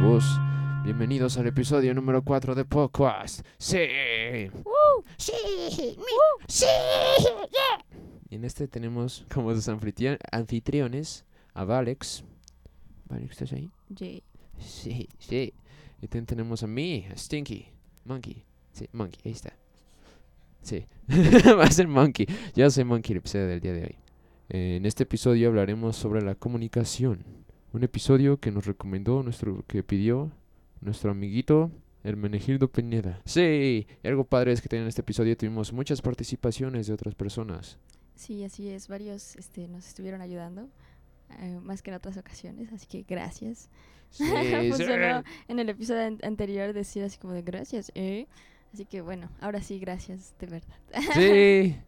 Chavos, bienvenidos al episodio número 4 de Podcast. Sí. Sí, sí, Y en este tenemos como anfitrio- anfitriones a Valex. Valex, ¿estás ahí? Sí, sí. Y también tenemos a mí, a Stinky. Monkey. Sí, Monkey, ahí está. Sí, va a ser Monkey. Yo soy Monkey, el episodio del día de hoy. Eh, en este episodio hablaremos sobre la comunicación. Un episodio que nos recomendó, nuestro, que pidió nuestro amiguito Hermenegildo Peñeda. Sí, y algo padre es que en este episodio tuvimos muchas participaciones de otras personas. Sí, así es. Varios este, nos estuvieron ayudando, eh, más que en otras ocasiones, así que gracias. Sí, sí. Funcionó en el episodio an- anterior decir así como de gracias, ¿eh? Así que bueno, ahora sí, gracias, de verdad. Sí.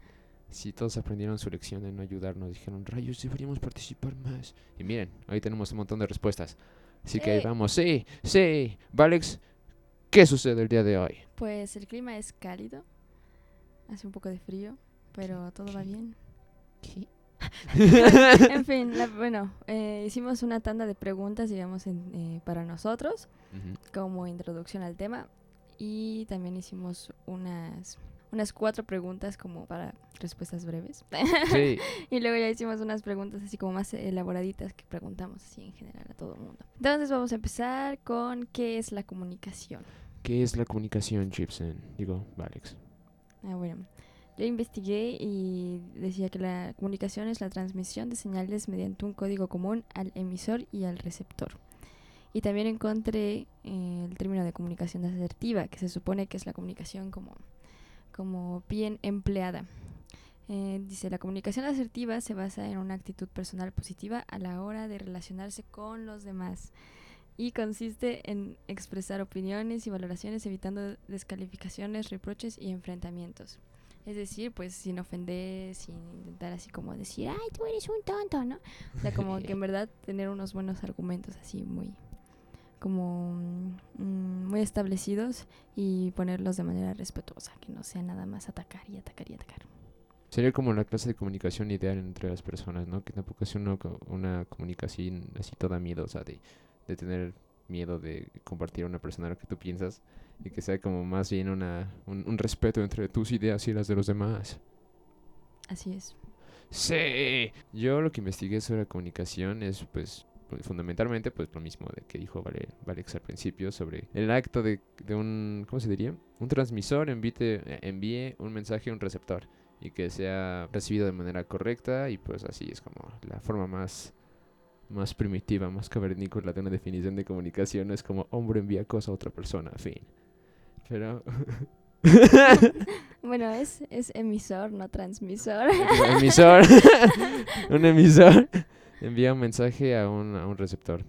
Sí, todos aprendieron su lección de no ayudarnos. Dijeron, rayos, deberíamos participar más. Y miren, ahí tenemos un montón de respuestas. Así que ahí Sí. vamos. Sí, sí. Valex, ¿qué sucede el día de hoy? Pues el clima es cálido, hace un poco de frío, pero todo va bien. ¿Qué? En fin, la- bueno, eh, hicimos una tanda de preguntas, digamos, en- eh, para nosotros. como introducción al tema y también hicimos unas unas cuatro preguntas como para respuestas breves Sí. y luego ya hicimos unas preguntas así como más elaboraditas que preguntamos así en general a todo el mundo entonces vamos a empezar con qué es la comunicación ¿Qué es la comunicación, Gibson? Digo, Valex. ah bueno yo investigué y decía que la comunicación es la transmisión de señales mediante un código común al emisor y al receptor Y también encontré eh, el término de comunicación asertiva, que se supone que es la comunicación como, como bien empleada. Eh, dice, la comunicación asertiva se basa en una actitud personal positiva a la hora de relacionarse con los demás y consiste en expresar opiniones y valoraciones evitando descalificaciones, reproches y enfrentamientos. Es decir, pues sin ofender, sin intentar así como decir, ay, tú eres un tonto, ¿no? O sea, como que en verdad tener unos buenos argumentos así muy como mm, muy establecidos y ponerlos de manera respetuosa, que no sea nada más atacar y atacar y atacar. Sería como la clase de comunicación ideal entre las personas, ¿no? Que tampoco es una, una comunicación así toda miedosa de, de tener miedo de compartir a una persona lo que tú piensas y que sea como más bien una, un, un respeto entre tus ideas y las de los demás. Así es. Sí. Yo lo que investigué sobre la comunicación es, pues, fundamentalmente, pues, lo mismo de que dijo Vale- Valex al principio sobre el acto de, de un, ¿cómo se diría? Un transmisor envite- eh, envíe un mensaje a un receptor y que sea recibido de manera correcta y pues así es como la forma más más primitiva, más cavernícola de una definición de comunicación es como hombre envía cosa a otra persona, fin. Pero Bueno, es, es emisor, no transmisor. emisor, un emisor envía un mensaje a un, a un receptor,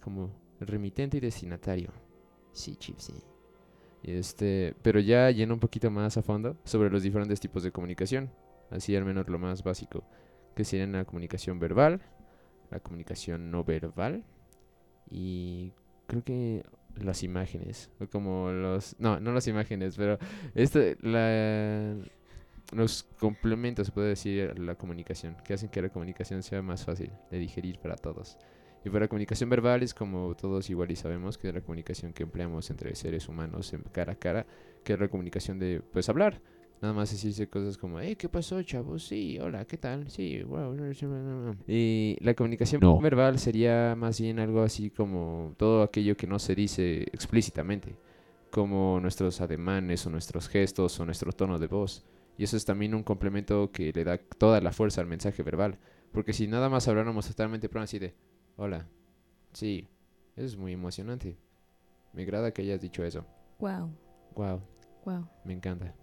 como remitente y destinatario. Sí, chip, sí. Este, pero ya lleno un poquito más a fondo sobre los diferentes tipos de comunicación, así al menos lo más básico, que serían la comunicación verbal, la comunicación no verbal y creo que las imágenes, o como los, no, no las imágenes, pero este, la, los complementos, se puede decir, la comunicación, que hacen que la comunicación sea más fácil de digerir para todos. Y para la comunicación verbal es como todos igual y sabemos que es la comunicación que empleamos entre seres humanos en cara a cara, que es la comunicación de, pues, hablar. Nada más decirse cosas como, hey, ¿qué pasó, chavos? Sí, hola, ¿qué tal? Sí, wow. Y la comunicación No. verbal sería más bien algo así como todo aquello que no se dice explícitamente, como nuestros ademanes o nuestros gestos o nuestro tono de voz. Y eso es también un complemento que le da toda la fuerza al mensaje verbal. Porque si nada más habláramos totalmente plano así de, hola, sí, eso es muy emocionante. Me agrada que hayas dicho eso. wow, Wow, wow. me encanta.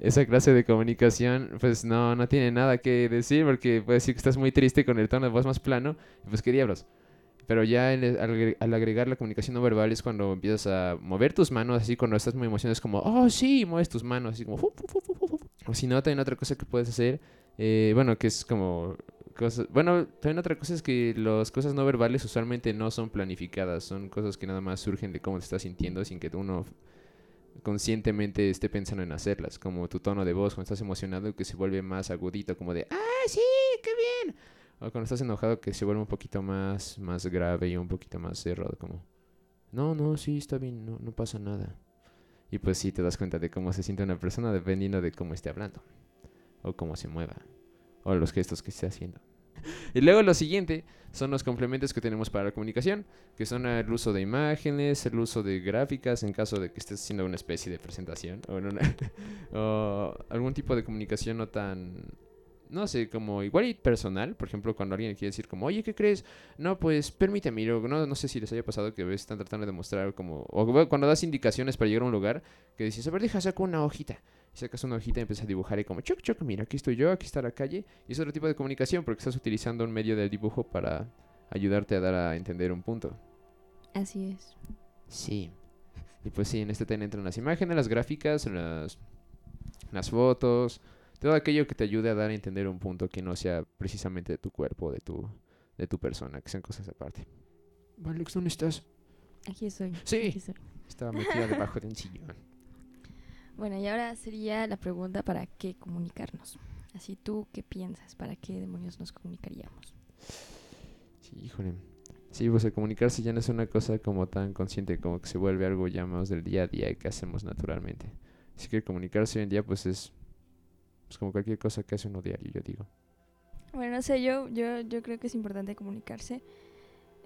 Esa clase de comunicación, pues no, no tiene nada que decir porque puede decir que estás muy triste con el tono de voz más plano. Pues qué diablos. Pero ya el- al, agre- al agregar la comunicación no verbal es cuando empiezas a mover tus manos, así cuando estás muy emocionado, es como, oh sí, mueves tus manos, así como, fu, fu, fu. O si no, también otra cosa que puedes hacer, eh, bueno, que es como cosas, bueno, también otra cosa es que las cosas no verbales usualmente no son planificadas, son cosas que nada más surgen de cómo te estás sintiendo sin que uno conscientemente esté pensando en hacerlas, como tu tono de voz cuando estás emocionado que se vuelve más agudito, como de, ah, sí, qué bien. O cuando estás enojado que se vuelve un poquito más, más grave y un poquito más cerrado, como, no, no, sí, está bien, no, pasa nada. Y pues sí te das cuenta de cómo se siente una persona dependiendo de cómo esté hablando, o cómo se mueva, o los gestos que esté haciendo. Y luego lo siguiente son los complementos que tenemos para la comunicación, que son el uso de imágenes, el uso de gráficas en caso de que estés haciendo una especie de presentación o algún tipo de comunicación no tan, no sé, como igual y personal. Por ejemplo, cuando alguien quiere decir como, oye, ¿qué crees? No, pues permíteme, ir", no, no sé si les haya pasado que a veces están tratando de mostrar como, o cuando das indicaciones para llegar a un lugar, que dices, a ver, deja, saco una hojita. Y sacas una hojita y empiezas a dibujar y como, choc, choc, mira, aquí estoy yo, aquí está la calle. Y es otro tipo de comunicación porque estás utilizando un medio del dibujo para ayudarte a dar a entender un punto. Así es. Sí. Y pues sí, en este ten entran las imágenes, las gráficas, las, las fotos, todo aquello que te ayude a dar a entender un punto que no sea precisamente de tu cuerpo, de tu, de tu persona, que sean cosas aparte. Alex, ¿dónde estás? Aquí estoy. Sí. aquí estoy. Estaba metida debajo de un sillón. Bueno, y ahora sería la pregunta para qué comunicarnos. Así tú, ¿qué piensas? ¿Para qué demonios nos comunicaríamos? Sí, híjole. Sí, pues el comunicarse ya no es una cosa como tan consciente, como que se vuelve algo ya más del día a día y que hacemos naturalmente. Así que el comunicarse hoy en día pues es pues, como cualquier cosa que hace uno diario, yo digo. Bueno, no sé, yo, yo, yo creo que es importante comunicarse.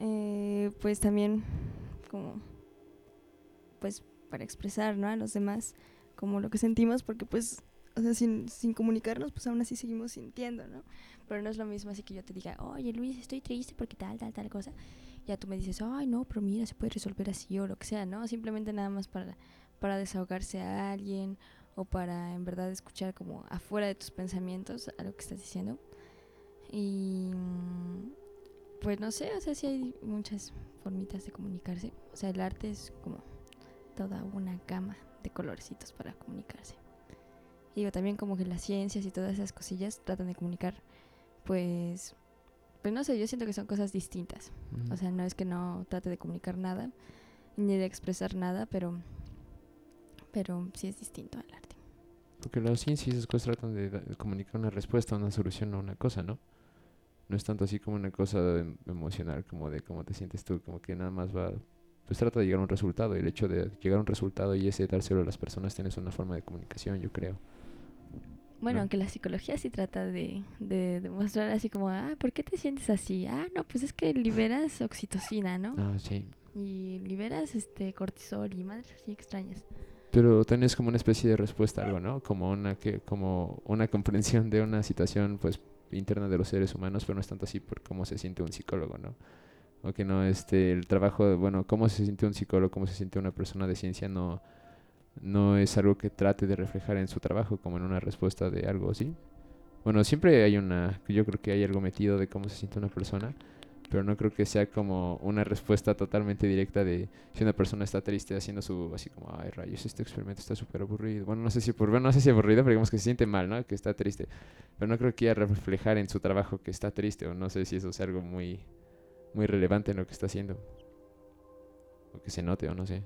eh, pues también como pues para expresar ¿no? a los demás como lo que sentimos, porque pues, o sea, sin, sin comunicarnos, pues aún así seguimos sintiendo, ¿no? Pero no es lo mismo así que yo te diga, oye Luis, estoy triste porque tal, tal, tal cosa. Ya tú me dices, ay no, pero mira, se puede resolver así o lo que sea, ¿no? Simplemente nada más para, para desahogarse a alguien o para en verdad escuchar como afuera de tus pensamientos a lo que estás diciendo. Y mm, pues no sé, o sea, sí hay muchas formitas de comunicarse. O sea, el arte es como toda una gama de colorecitos para comunicarse. Y digo, también como que las ciencias y todas esas cosillas tratan de comunicar, pues, pues no sé, yo siento que son cosas distintas. O sea, no es que no trate de comunicar nada, ni de expresar nada, pero, pero sí es distinto al arte. Porque la ciencia y esas cosas tratan de, de comunicar una respuesta, una solución a una cosa, ¿no? No es tanto así como una cosa em- emocional, como de cómo te sientes tú, como que nada más va... Pues trata de llegar a un resultado y el hecho de llegar a un resultado y ese dárselo a las personas tienes una forma de comunicación, yo creo. Bueno, ¿no? aunque la psicología sí trata de, de demostrar así como, ah, ¿por qué te sientes así? Ah, no, pues es que liberas oxitocina, ¿no? Ah, sí. Y liberas este cortisol y madres así extrañas. Pero tienes como una especie de respuesta a algo, ¿no? Como una que como una comprensión de una situación pues interna de los seres humanos, pero no es tanto así por cómo se siente un psicólogo, ¿no? O que no este el trabajo, de, bueno, cómo se siente un psicólogo, cómo se siente una persona de ciencia no no es algo que trate de reflejar en su trabajo como en una respuesta de algo, ¿sí? Bueno, siempre hay una yo creo que hay algo metido de cómo se siente una persona, pero no creo que sea como una respuesta totalmente directa de si una persona está triste haciendo su así como ay rayos este experimento está súper aburrido bueno no sé si por bueno, no sé si aburrido pero digamos que se siente mal no que está triste. Pero no creo que quiera reflejar en su trabajo que está triste o no sé si eso es algo muy muy relevante en lo que está haciendo. O que se note o no sé.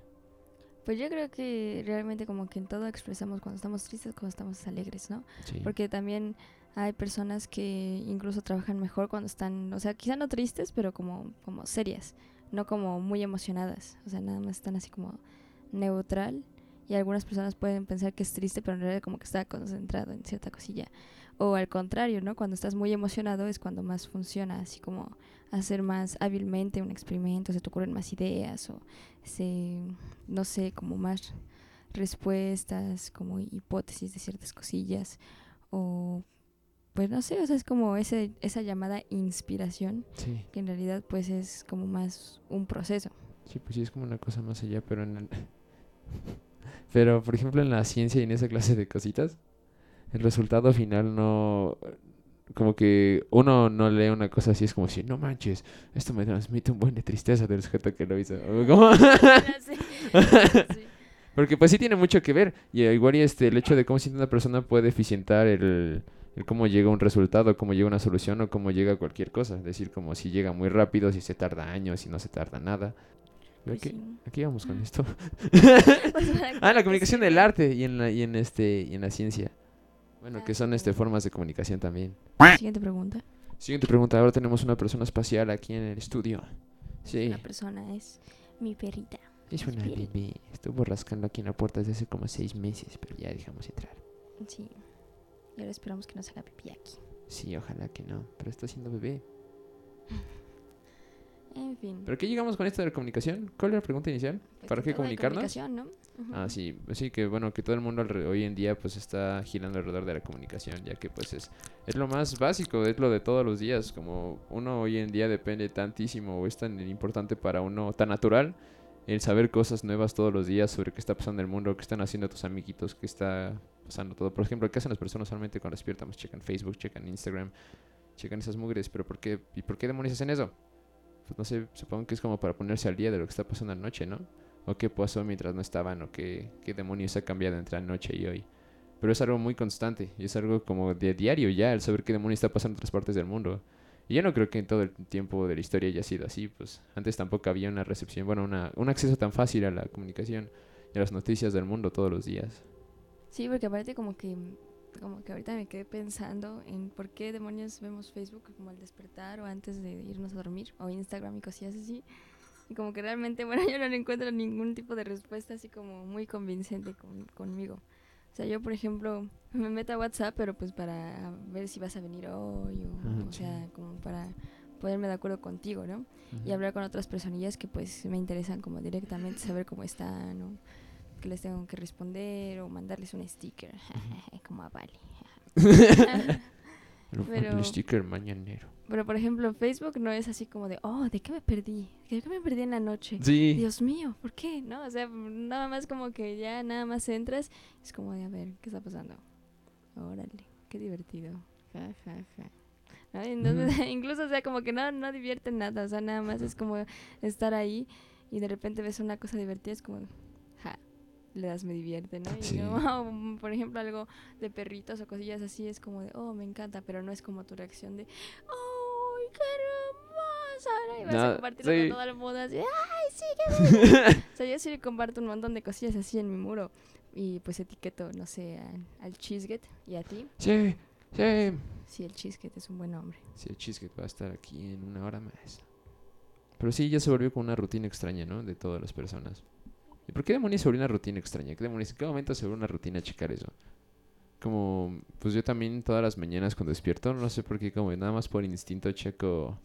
Pues yo creo que realmente como que en todo expresamos cuando estamos tristes, cuando estamos alegres, ¿no? sí. Porque también hay personas que incluso trabajan mejor cuando están, o sea, quizá no tristes, pero como, como serias, no como muy emocionadas. O sea, nada más están así como neutral. Y algunas personas pueden pensar que es triste, pero en realidad como que está concentrado en cierta cosilla. O al contrario, ¿no? Cuando estás muy emocionado es cuando más funciona, así como hacer más hábilmente un experimento, se te ocurren más ideas o se, no sé, como más respuestas, como hipótesis de ciertas cosillas o pues no sé, o sea, es como ese, esa llamada inspiración, sí que en realidad pues es como más un proceso. sí pues sí es como una cosa más allá pero en el- pero por ejemplo en la ciencia y en esa clase de cositas el resultado final no como que uno no lee una cosa así es como si no manches esto me transmite un buen de tristeza del sujeto que lo hizo Porque pues sí tiene mucho que ver. Y eh, igual y este, el hecho de cómo siente una persona puede eficientar el, el cómo llega un resultado, cómo llega una solución o cómo llega cualquier cosa. Es decir, como si llega muy rápido, si se tarda años, si no se tarda nada. Pues Aquí, sí. aquí vamos con esto. Pues ah, la qué comunicación sirve. del arte y en la, y en este y en la ciencia. Bueno, Ah, que son sí, este formas de comunicación también. Siguiente pregunta. Siguiente pregunta. Ahora tenemos una persona espacial aquí en el estudio. Sí. La persona es mi perrita. Es una bebé. Estuvo rascando aquí en la puerta desde hace como seis meses, pero ya dejamos entrar. Sí. Y ahora esperamos que no se haga pipí aquí. Sí, ojalá que no. Pero está siendo bebé. En fin. ¿Pero qué llegamos con esto de la comunicación? ¿Cuál era la pregunta inicial? pues, ¿Para qué comunicarnos? comunicación, ¿no? Ujú. Ah, sí, pues sí, que bueno, que todo el mundo hoy en día pues está girando alrededor de la comunicación, ya que pues es, es lo más básico, es lo de todos los días, como uno hoy en día depende tantísimo o es tan importante para uno, tan natural, el saber cosas nuevas todos los días sobre qué está pasando en el mundo, qué están haciendo tus amiguitos, qué está pasando todo. Por ejemplo, ¿qué hacen las personas solamente cuando despiertan? Pues checan Facebook, checan Instagram, checan esas mugres, pero ¿por qué, ¿y por qué demonios hacen eso? Pues no sé, supongo que es como para ponerse al día de lo que está pasando anoche, ¿no? o qué pasó mientras no estaban, o qué, qué demonios ha cambiado entre anoche y hoy. Pero es algo muy constante, y es algo como de diario ya, el saber qué demonios está pasando en otras partes del mundo. Y yo no creo que en todo el tiempo de la historia haya sido así, pues antes tampoco había una recepción, bueno, una, un acceso tan fácil a la comunicación y a las noticias del mundo todos los días. Sí, porque aparte como que como que ahorita me quedé pensando en por qué demonios vemos Facebook como al despertar o antes de irnos a dormir o Instagram y cosillas así. Y como que realmente, bueno, yo no encuentro ningún tipo de respuesta así como muy convincente con- conmigo. O sea, yo por ejemplo me meto a WhatsApp, pero pues para ver si vas a venir hoy o, Ajá, o sea, como para ponerme de acuerdo contigo, ¿no? y Ujú. hablar con otras personillas que pues me interesan como directamente saber cómo están o que les tengo que responder o mandarles un sticker como a Vale. Pero- El sticker mañanero. Pero por ejemplo Facebook no es así como de, oh, ¿de qué me perdí? ¿De qué me perdí en la noche? Sí. Dios mío, ¿por qué? ¿No? O sea, nada más como que ya nada más entras, es como de, a ver, ¿qué está pasando? Órale, qué divertido. Ja, ja, ja. ¿No? Entonces, incluso, o sea, como que no, no divierte nada, o sea, nada más es como estar ahí y de repente ves una cosa divertida, es como, le das me divierte, ¿no? Y Sí. no, o, por ejemplo, algo de perritos o cosillas así, es como de, oh, me encanta, pero no es como tu reacción de, ¡ay, qué hermoso! ¿no? Y vas No, a compartirlo sí. con todo el mundo así, ¡ay, sí, qué! O sea, yo sí comparto un montón de cosillas así en mi muro. Y pues etiqueto, no sé, al, al Cheeseget y a ti. Sí, sí. Sí, el Cheeseget es un buen nombre. Sí, el cheesecake va a estar aquí en una hora más. Pero sí, ya se volvió como una rutina extraña, ¿no? De todas las personas. ¿Y por qué demonios se volvió una rutina extraña? ¿Qué demonios? ¿En qué momento se volvió una rutina checar eso? Como, pues yo también todas las mañanas cuando despierto, no sé por qué, como nada más por instinto checo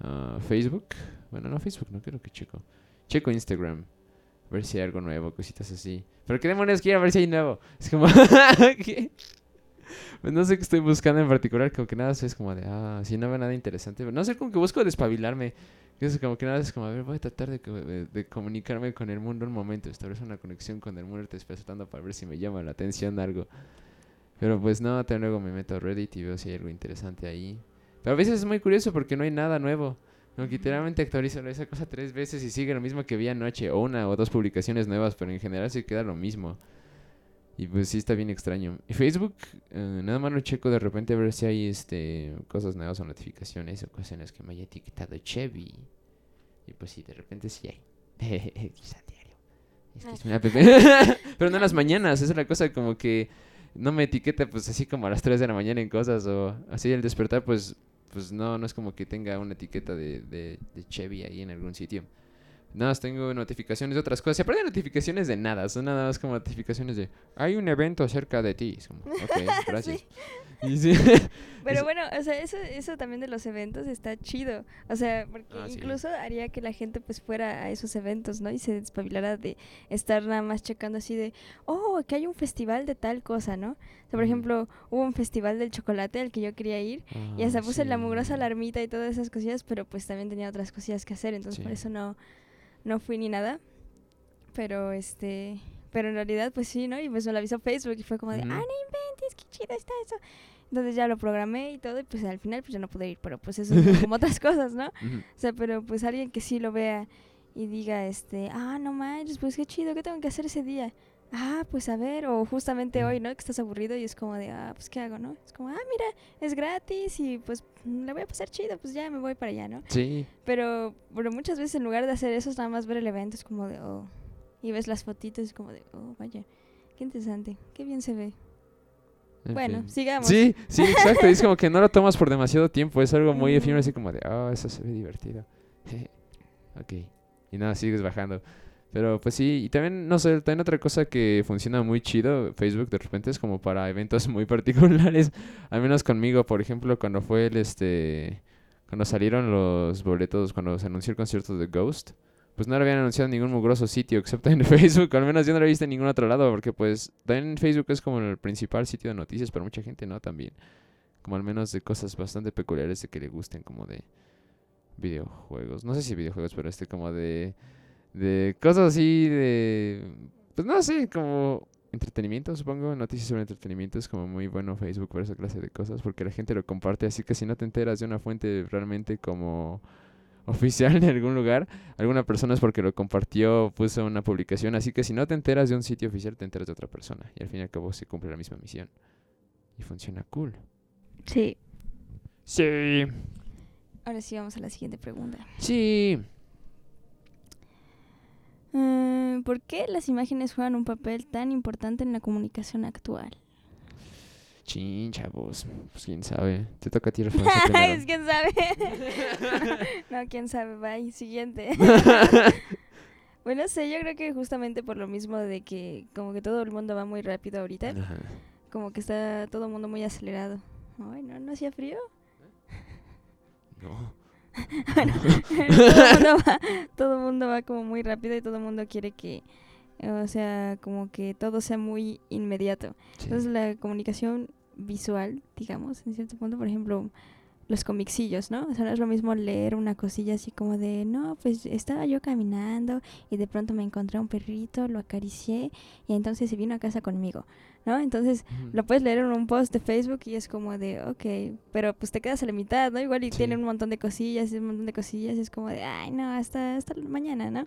ah, Facebook. Bueno, no Facebook, no creo que checo. Checo Instagram. A ver si hay algo nuevo, cositas así. ¿Pero qué demonios quiero ver si hay nuevo? Es como, ¿qué? Pues no sé qué estoy buscando en particular, como que nada es como de, ah, si no veo nada interesante. No sé, como que busco despabilarme. Que Es como que nada es como, a ver, voy a tratar de, co- de- de comunicarme con el mundo un momento, establecer una conexión con el mundo, te tratando para ver si me llama la atención algo. Pero pues no, también luego me meto a Reddit y veo si hay algo interesante ahí. Pero a veces es muy curioso porque no hay nada nuevo. Que literalmente actualizo esa cosa tres veces y sigue lo mismo que vi anoche, o una o dos publicaciones nuevas, pero en general se queda lo mismo. Y pues sí está bien extraño. Y Facebook, eh, nada más lo checo de repente a ver si hay este cosas nuevas o notificaciones o cosas en las que me haya etiquetado Chevy. Y pues sí, de repente sí hay. Quizá diario. Es que es una app. Pero no en las mañanas, esa es la cosa como que no me etiqueta pues así como a las 3 de la mañana en cosas o así al despertar pues pues no, no es como que tenga una etiqueta de, de, de Chevy ahí en algún sitio. Nada más tengo notificaciones de otras cosas. Se aprenden notificaciones de nada. Son nada más como notificaciones de hay un evento cerca de ti. Es como, ok, gracias. Sí. Pero bueno, o sea, eso, eso también de los eventos está chido. O sea, porque Ah, sí. incluso haría que la gente pues fuera a esos eventos, ¿no? Y se despabilara de estar nada más checando así de, oh, que hay un festival de tal cosa, ¿no? O sea, por ejemplo, hubo un festival del chocolate al que yo quería ir y hasta Ah, puse la mugrosa alarmita y todas esas cosillas, pero pues también tenía otras cosillas que hacer, entonces por eso no, no fui ni nada. Pero este, pero en realidad pues sí, ¿no? Y pues me lo avisó Facebook y fue como de, Ujú. ah, no inventes, qué chido está eso. Entonces ya lo programé y todo y pues al final pues ya no pude ir, pero pues eso es como otras cosas, ¿no? O sea, pero pues alguien que sí lo vea y diga, este, ah, no manches, pues qué chido, ¿qué tengo que hacer ese día? Ah, pues a ver, o justamente hoy, ¿no? Que estás aburrido y es como de, ah, pues qué hago, ¿no? Es como, ah, mira, es gratis y pues le voy a pasar chido, pues ya me voy para allá, ¿no? Sí. Pero, pero muchas veces en lugar de hacer eso, es nada más ver el evento, es como de, oh, y ves las fotitos, es como de, oh, vaya, qué interesante, qué bien se ve. En Bueno, fin. sigamos. Sí, sí, exacto. Es como que no lo tomas por demasiado tiempo. Es algo muy efímero, así como de, oh, eso se ve divertido. ok. Y nada, sigues bajando. Pero pues sí, y también, no sé, también otra cosa que funciona muy chido, Facebook de repente es como para eventos muy particulares. Al menos conmigo, por ejemplo, cuando fue el este. Cuando salieron los boletos, cuando se anunció el concierto de Ghost, pues no lo habían anunciado en ningún mugroso sitio excepto en Facebook. Al menos yo no lo he visto en ningún otro lado, porque pues también Facebook es como el principal sitio de noticias para mucha gente, ¿no? También. Como al menos de cosas bastante peculiares de que le gusten, como de videojuegos. No sé si videojuegos, pero este como de. De cosas así de. Pues no sé, como entretenimiento, supongo. Noticias sobre entretenimiento es como muy bueno Facebook para esa clase de cosas, porque la gente lo comparte, así que si no te enteras de una fuente realmente como oficial de algún lugar, alguna persona es porque lo compartió, puso una publicación, así que si no te enteras de un sitio oficial, te enteras de otra persona. Y al fin y al cabo se cumple la misma misión. Y funciona cool. Sí. Sí. Ahora sí vamos a la siguiente pregunta. Sí. Mm, ¿Por qué las imágenes juegan un papel tan importante en la comunicación actual? Chin, chavos. Pues quién sabe. Te toca a ti es quién sabe. no, quién sabe. Bye. Siguiente. bueno, sé, yo creo que justamente por lo mismo de que como que todo el mundo va muy rápido ahorita, Ajá. como que está todo el mundo muy acelerado. Ay, no, no hacía frío. No. todo, el mundo va, todo el mundo va como muy rápido y todo el mundo quiere que, o sea, como que todo sea muy inmediato. Sí. Entonces la comunicación visual, digamos, en cierto punto, por ejemplo, los comicillos, ¿no? O sea, no es lo mismo leer una cosilla así como de, no, pues estaba yo caminando y de pronto me encontré a un perrito, lo acaricié y entonces se vino a casa conmigo, ¿no? Entonces lo puedes leer en un post de Facebook y es como de, ok, pero pues te quedas a la mitad, ¿no? Igual y Sí. tiene un montón de cosillas y un montón de cosillas y es como de, ay, no, hasta, hasta mañana, ¿no?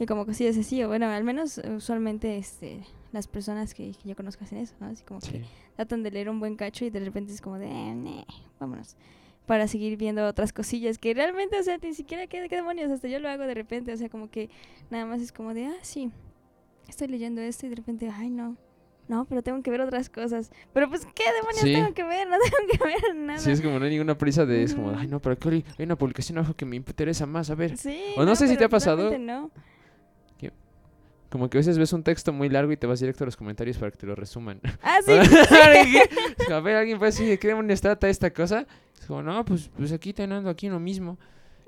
Y como cosillas así, o bueno, al menos eh, usualmente este, las personas que, que yo conozco hacen eso, ¿no? Así como que tratan de leer un buen cacho y de repente es como de, eh, vámonos. Para seguir viendo otras cosillas que realmente, o sea, ni siquiera, ¿qué, qué demonios? Hasta yo lo hago de repente, o sea, como que nada más es como de, ah, sí, estoy leyendo esto y de repente, ay, no. No, pero tengo que ver otras cosas. Pero pues, ¿qué demonios Sí. tengo que ver? No tengo que ver nada. Sí, es como no hay ninguna prisa de, es como, ay no, pero hay una publicación abajo que me interesa más, a ver. Sí, O no sé si te ha pasado- No. Como que a veces ves un texto muy largo y te vas directo a los comentarios para que te lo resuman. Ah, sí. Como, a ver, alguien puede decir, ¿de qué demonios trata esta cosa? Es como, no, pues, pues aquí teniendo aquí lo mismo.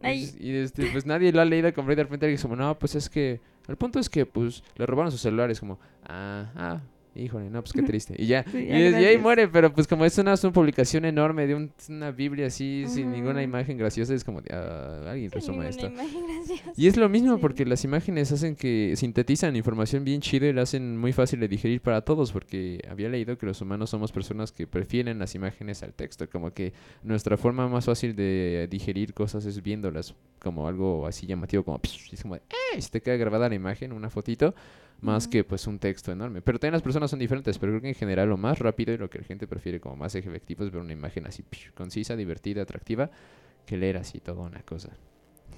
Y, Ay. y, este, pues nadie lo ha leído y de repente alguien es como, no, pues es que, el punto es que, pues, le robaron sus celulares, como, ah, ah, híjole, no, pues qué triste. Y ya, Sí, y, ya, es- y ahí muere, pero pues como es una, es una publicación enorme de un- una Biblia así, sin ninguna imagen graciosa, es como, de, ah, alguien resuma esto. Y es lo mismo porque las imágenes hacen que sintetizan información bien chida y la hacen muy fácil de digerir para todos porque había leído que los humanos somos personas que prefieren las imágenes al texto, como que nuestra forma más fácil de digerir cosas es viéndolas como algo así llamativo como y es como de, "Eh", se te queda grabada la imagen, una fotito, más que pues un texto enorme. Pero también las personas son diferentes, pero creo que en general lo más rápido y lo que la gente prefiere como más efectivo es ver una imagen así concisa, divertida, atractiva, que leer así toda una cosa.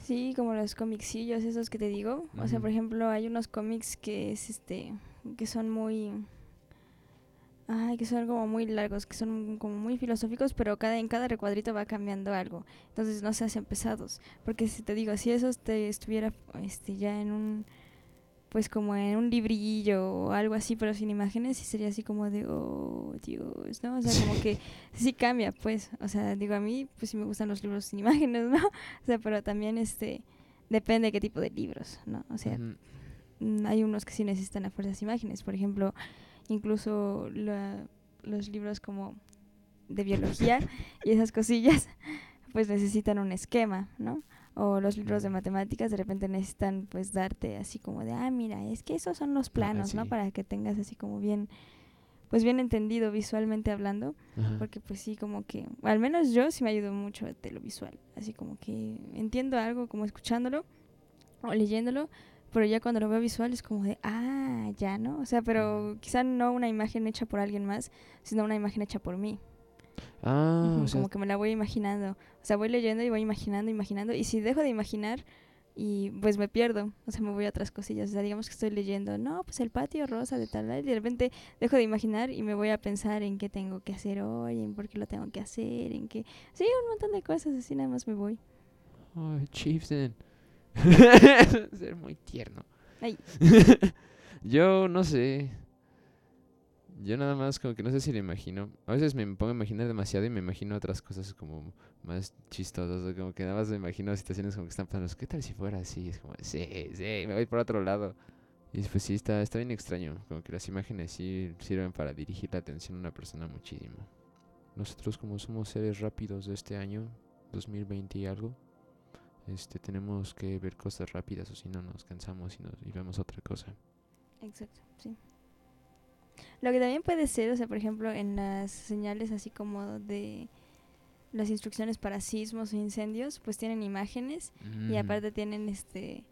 Sí, como los comicsillos esos que te digo. O sea, por ejemplo, hay unos cómics que es este que son muy ay, que son como muy largos, que son como muy filosóficos, pero cada en cada recuadrito va cambiando algo. Entonces no se hacen pesados, porque si te digo, si eso te estuviera este ya en un pues como en un librillo o algo así, pero sin imágenes, sí sería así como de, oh, Dios, ¿no? O sea, como que sí cambia, pues. O sea, digo, a mí, pues sí me gustan los libros sin imágenes, ¿no? O sea, pero también, este, depende de qué tipo de libros, ¿no? O sea, mm, hay unos que sí necesitan a fuerzas imágenes. Por ejemplo, incluso la- los libros como de biología y esas cosillas, pues necesitan un esquema, ¿no? O los libros de matemáticas de repente necesitan pues darte así como de, ah, mira, es que esos son los planos, ¿no? sí. Para que tengas así como bien, pues bien entendido visualmente hablando. Ajá. Porque pues sí, como que, al menos yo sí me ayudo mucho de lo visual. Así como que entiendo algo como escuchándolo o leyéndolo, pero ya cuando lo veo visual es como de, ah, ya, ¿no? O sea, pero quizá no una imagen hecha por alguien más, sino una imagen hecha por mí. Ah, o sea, como que me la voy imaginando. Sea, voy leyendo y voy imaginando, imaginando. Y si dejo de imaginar y pues me pierdo, o sea, me voy a otras cosillas, o sea, digamos que estoy leyendo, no, pues el patio rosa de tal, y de repente dejo de imaginar y me voy a pensar en qué tengo que hacer hoy, en por qué lo tengo que hacer, en qué, sí, un montón de cosas, así nada más me voy. Ay, Chieftain. Ser muy tierno. Ay. Yo no sé. Yo nada más como que no sé si lo imagino. A veces me pongo a imaginar demasiado y me imagino otras cosas como más chistosas. Como que nada más me imagino situaciones como que están pasando. ¿Qué tal si fuera así? Es como, sí, sí, me voy por otro lado. Y pues sí, está, está bien extraño. Como que las imágenes sí sirven para dirigir la atención a una persona muchísimo. Nosotros como somos seres rápidos de este año, 2020 y algo, este, tenemos que ver cosas rápidas o si no nos cansamos y, nos, y vemos otra cosa. Exacto, sí. Lo que también puede ser, o sea, por ejemplo, en las señales así como de las instrucciones para sismos o incendios, pues tienen imágenes y Mm. aparte tienen este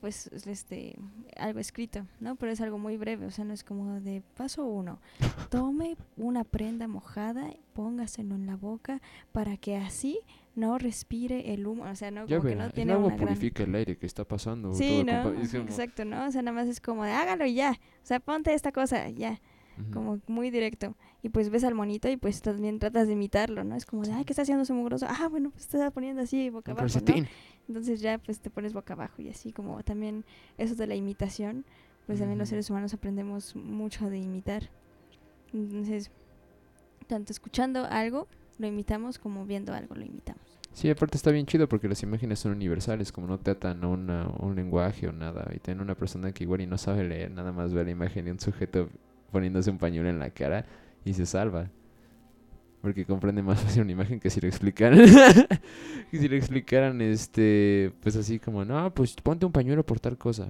pues este algo escrito, ¿no? Pero es algo muy breve, o sea, no es como de paso uno, tome una prenda mojada, póngaselo en la boca para que así no respire el humo, o sea, no Ya como que no el tiene agua una gran purifica el aire que está pasando. Sí, ¿no? compa- es como- Exacto, ¿no? O sea, nada más es como de hágalo y ya. O sea, ponte esta cosa, ya. Como muy directo. Y pues ves al monito y pues también tratas de imitarlo, ¿no? Es como de, ay, ¿qué está haciendo ese mugroso? Ah, bueno, pues está poniendo así boca abajo, ¿no? Entonces ya pues te pones boca abajo y así como también eso de la imitación, pues también los seres humanos aprendemos mucho de imitar. Entonces, tanto escuchando algo, lo imitamos, como viendo algo, lo imitamos. Sí, aparte está bien chido porque las imágenes son universales, como no te atan a una- a un lenguaje o nada. Y tener una persona que igual y no sabe leer, nada más ve la imagen de un sujeto poniéndose un pañuelo en la cara y se salva. Porque comprende más fácil una imagen que si lo explicaran. que si lo explicaran, este, pues así como, no, pues ponte un pañuelo por tal cosa.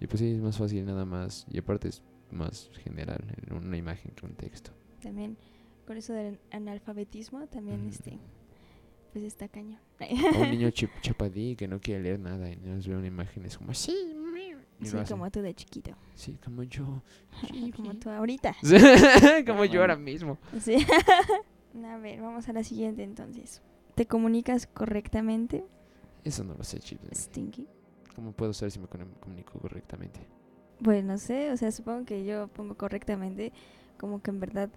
Y pues sí, es más fácil nada más. Y aparte es más general en una imagen que un texto. También con eso del analfabetismo, también Ujú. este, pues está cañón. Un niño chip- chapadí que no quiere leer nada y nos ve una imagen es como, sí, Sí, como tú de chiquito. Sí, como yo. como tú ahorita. como yo ahora mismo. Sí. A ver, vamos a la siguiente entonces. ¿Te comunicas correctamente, Eso no lo sé, Chips. Stinky? ¿Cómo puedo saber si me comunico correctamente? Pues no sé, o sea, supongo que yo pongo correctamente como que en verdad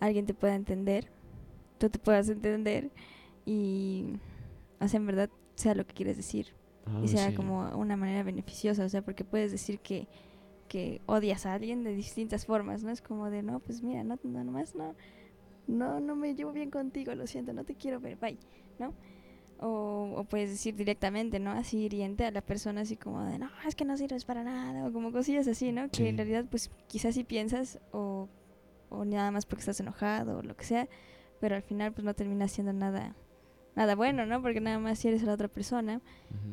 alguien te pueda entender, tú te puedas entender y, o sea, en verdad sea lo que quieres decir y sea sí. como una manera beneficiosa, o sea, porque puedes decir que, que odias a alguien de distintas formas, ¿no? Es como de, no, pues mira, no, no nomás no, no, no me llevo bien contigo, lo siento, no te quiero ver, bye, ¿no? O, o puedes decir directamente, ¿no? Así hiriente a la persona, así como de, no, es que no sirves para nada, o como cosillas así, ¿no? Que en realidad, pues quizás sí piensas, o, o nada más porque estás enojado, o lo que sea, pero al final, pues no termina siendo nada, nada bueno, ¿no? Porque nada más eres a la otra persona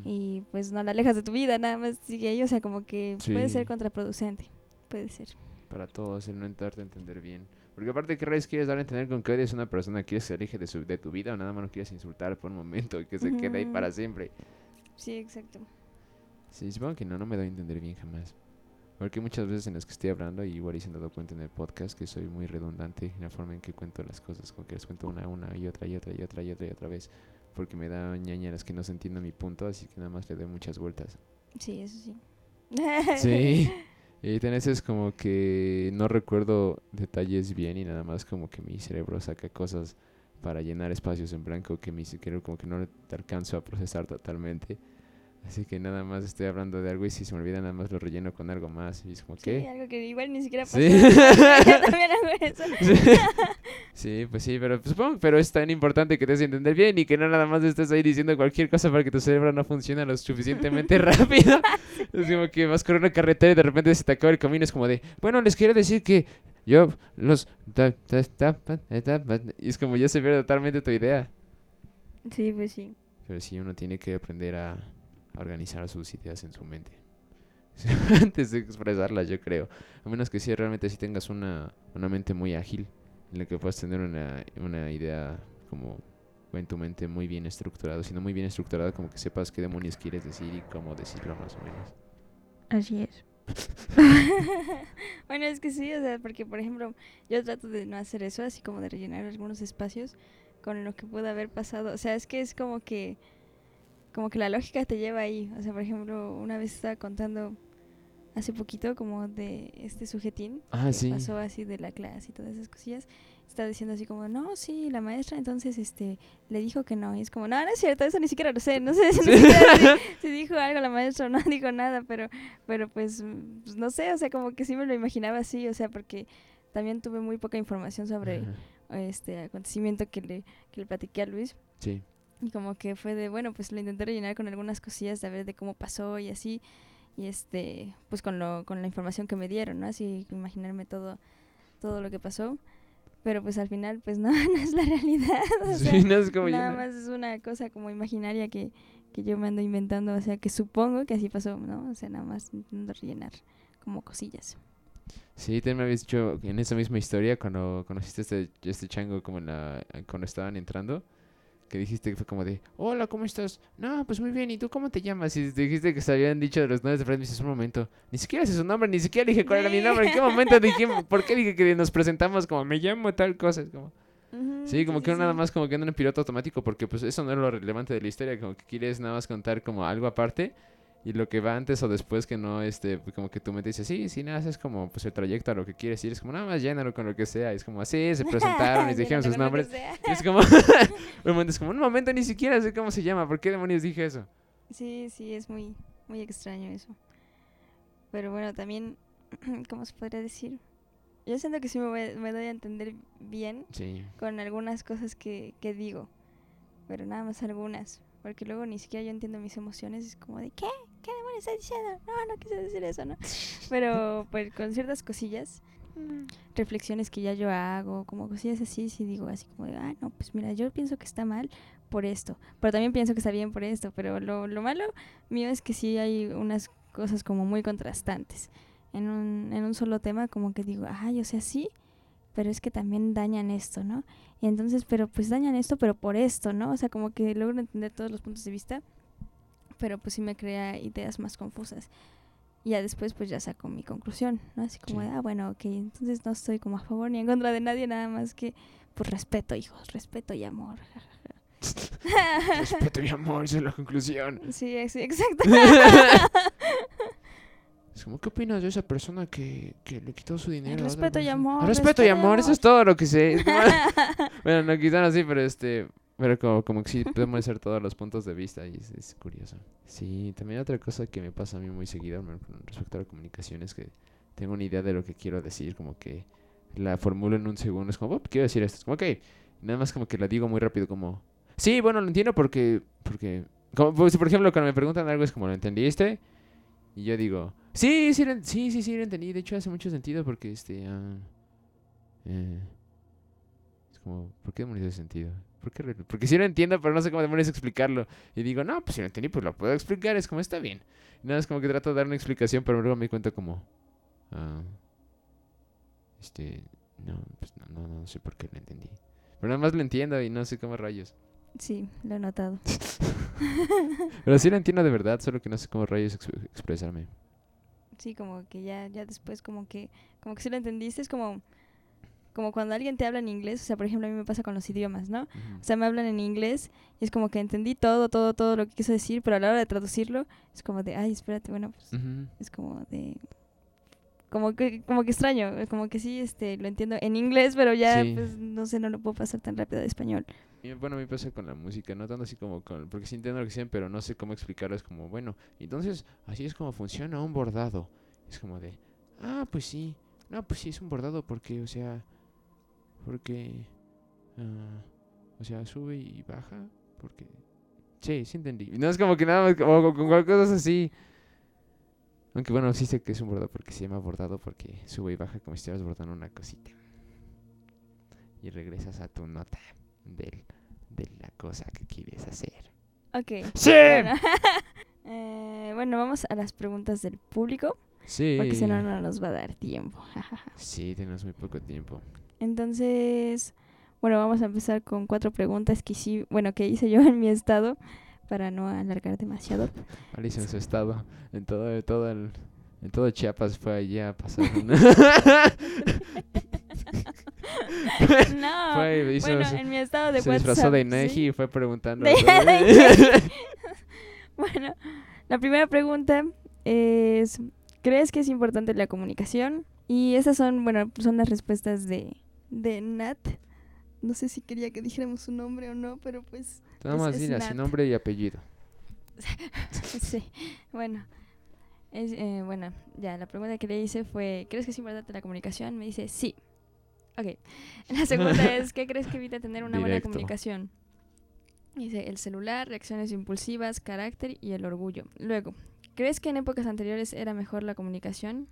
y pues no la alejas de tu vida, nada más sigue ahí, o sea, como que puede ser contraproducente, puede ser. Para todos, el no a entender bien. Porque aparte, ¿qué rayos quieres dar a entender con que a una persona? ¿Quieres que se aleje de, su, de tu vida o nada más lo quieres insultar por un momento y que se quede ahí para siempre? Sí, exacto. Sí, supongo que no, no me doy a entender bien jamás. Porque muchas veces en las que estoy hablando, y igual y se han dado cuenta en el podcast, que soy muy redundante en la forma en que cuento las cosas, como que las cuento una a una y otra y otra y otra y otra y otra vez, porque me da ñaña las que no se entienden mi punto, así que nada más le doy muchas vueltas. Sí, eso sí. Sí. Y ten es como que no recuerdo detalles bien y nada más como que mi cerebro saca cosas para llenar espacios en blanco que mi cerebro como que no le alcanzo a procesar totalmente. Así que nada más estoy hablando de algo y si se me olvida nada más lo relleno con algo más. Y es como, Sí, ¿qué? algo que igual ni siquiera pasó. Sí. Yo también hago eso. Sí. Sí, pues sí, pero pues, supongo pero es tan importante que te des a entender bien y que no nada más estés ahí diciendo cualquier cosa para que tu cerebro no funcione lo suficientemente rápido. Es como que vas con una carretera y de repente se te acaba el camino. Es como de, bueno, les quiero decir que yo los... Y es como ya se ve totalmente tu idea. Sí, pues sí. Pero sí, uno tiene que aprender a, organizar sus ideas en su mente. Antes de expresarlas, yo creo. A menos que sí, realmente sí tengas una, una mente muy ágil, en la que puedas tener una, una idea como en tu mente muy bien estructurada. Si no muy bien estructurada, como que sepas qué demonios quieres decir y cómo decirlo más o menos. Así es. bueno, es que sí, o sea, porque por ejemplo, yo trato de no hacer eso, así como de rellenar algunos espacios con lo que pudo haber pasado. O sea, es que es como que como que la lógica te lleva ahí. O sea, por ejemplo, una vez estaba contando hace poquito como de este sujetín Ah, que sí. pasó así de la clase y todas esas cosillas. Está diciendo así como, no, sí, la maestra entonces este le dijo que no. Y es como, no, no es cierto, eso ni siquiera lo sé. No sé si, Sí. si- dijo algo la maestra o no dijo nada, pero, pero pues, pues, no sé, o sea, como que sí me lo imaginaba así, o sea, porque también tuve muy poca información sobre Ajá. este acontecimiento que le, que le platiqué a Luis. Sí. Y como que fue de, bueno, pues lo intenté rellenar con algunas cosillas de ver de cómo pasó y así. Y este, pues con, lo, con la información que me dieron, ¿no? Así imaginarme todo, todo lo que pasó. Pero pues al final, pues no, no es la realidad. O sea, Sí, no es como nada yo. más es una cosa como imaginaria que, que yo me ando inventando. O sea, que supongo que así pasó, ¿no? O sea, nada más intentando rellenar como cosillas. Sí, también me habías dicho en esa misma historia cuando conociste a este, este chango como en la, cuando estaban entrando, que dijiste que fue como de, hola, ¿cómo estás? No, pues muy bien, ¿y tú cómo te llamas? Y dijiste que se habían dicho de los nombres de Fred, me dices, un momento, ni siquiera sé su nombre, ni siquiera dije cuál era mi Sí. nombre, ¿en qué momento dije, por qué dije que nos presentamos como me llamo tal cosa? Como, sí, como que uno nada sí. más como que en piloto automático, porque pues eso no es lo relevante de la historia, como que quieres nada más contar como algo aparte. Y lo que va antes o después que no, este, como que tú me dices, sí, sí, nada, es como pues el trayecto a lo que quieres ir, es como nada más llénalo con lo que sea, y es como así, se presentaron y dijeron sus nombres, y es como, un momento es como, un momento ni siquiera sé cómo se llama, ¿por qué demonios dije eso? Sí, sí, es muy, muy extraño eso. Pero bueno, también, ¿cómo se podría decir? Yo siento que sí me, voy- me doy a entender bien Sí, con algunas cosas que, que digo, pero nada más algunas, porque luego ni siquiera yo entiendo mis emociones, es como de, ¿qué? ¿Qué demonios estás diciendo? No, no quise decir eso, ¿no? Pero pues con ciertas cosillas, reflexiones que ya yo hago, como cosillas así, sí digo así como ah, no, pues mira, yo pienso que está mal por esto, pero también pienso que está bien por esto, pero lo, lo malo mío es que sí hay unas cosas como muy contrastantes. En un, en un solo tema como que digo, ay, o sea, sí, pero es que también dañan esto, ¿no? Y entonces, pero pues dañan esto, pero por esto, ¿no? O sea, como que logro entender todos los puntos de vista, pero pues sí me crea ideas más confusas. Y ya después pues ya saco mi conclusión, ¿no? Así como Sí. ah, bueno, ok, entonces no estoy como a favor ni en contra de nadie, nada más que pues respeto, hijos, respeto y amor. respeto y amor, esa es la conclusión. sí, sí, exacto. Es como, ¿qué opinas de esa persona que, que le quitó su dinero? respeto y amor, Ah, Respeto, respeto y amor, eso es todo lo que sé. Bueno, no quizás así, pero este... Pero como, como que sí podemos ser todos los puntos de vista y es, es curioso. Sí, también otra cosa que me pasa a mí muy seguido con respecto a la comunicación es que tengo una idea de lo que quiero decir, como que la formulo en un segundo, es como, "Oh, quiero decir esto, es como, ok, nada más como que la digo muy rápido, como, sí, bueno, lo entiendo porque, porque, como, pues, por ejemplo, cuando me preguntan algo es como, ¿lo entendiste? Y yo digo, sí, sí, sí, sí, sí, lo entendí, de hecho hace mucho sentido porque, este, eh, es como, ¿por qué demonios hace sentido? ¿Por qué Porque sí lo entiendo, pero no sé cómo demonios explicarlo. Y digo, no, pues si lo entendí, pues lo puedo explicar. Es como, está bien. Y nada, es como que trato de dar una explicación, pero luego me di cuenta como, ah, este, no, pues no, no, no sé por qué lo entendí. Pero nada más lo entiendo y no sé cómo rayos. Sí, lo he notado. Pero sí lo entiendo de verdad, solo que no sé cómo rayos ex- expresarme. Sí, como que ya, ya después como que, como que sí lo entendiste, es como, como cuando alguien te habla en inglés, o sea, por ejemplo, a mí me pasa con los idiomas, ¿no? O sea, me hablan en inglés y es como que entendí todo, todo, todo lo que quiso decir, pero a la hora de traducirlo es como de, ay, espérate, bueno, pues es como de como que como que extraño, como que sí este lo entiendo en inglés, pero ya Sí. pues no sé, no lo puedo pasar tan rápido a español. Y bueno, a mí me pasa con la música, no tanto así como con... Porque sí entiendo lo que dicen, pero no sé cómo explicarlo. Es como, bueno, entonces así es como funciona un bordado. Es como de, ah, pues sí. No, pues sí, es un bordado porque, o sea... Porque... ah, o sea, sube y baja. Porque... Sí, sí entendí. No es como que nada más, como con con cosas así. Aunque bueno, sí sé que es un bordado porque se llama bordado porque sube y baja como si estuvieras bordando una cosita. Y regresas a tu nota del, de la cosa que quieres hacer. Ok. ¡Sí! Bueno. Eh, bueno, vamos a las preguntas del público, Sí. porque si no no nos va a dar tiempo. Sí, tenemos muy poco tiempo. Entonces, bueno, vamos a empezar con cuatro preguntas que sí, bueno, que hice yo en mi estado para no alargar demasiado. Alice en su estado, en todo, todo el, en todo Chiapas fue allá a pasar una... no. fue, hizo, bueno, en mi estado de se WhatsApp. disfrazó de sí. Neji y fue preguntando. De- de Bueno, la primera pregunta es, ¿crees que es importante la comunicación? Y esas son, bueno, son las respuestas de, de Nat. No sé si quería que dijéramos su nombre o no, pero pues Nada más dile así Nat. nombre y apellido. sí. Bueno, es, eh, bueno, ya, la pregunta que le hice fue, ¿crees que es importante la comunicación? Me dice, sí. Ok. La segunda es, ¿qué crees que evita tener una buena comunicación? Dice, el celular, reacciones impulsivas, carácter y el orgullo. Luego, ¿crees que en épocas anteriores era mejor la comunicación?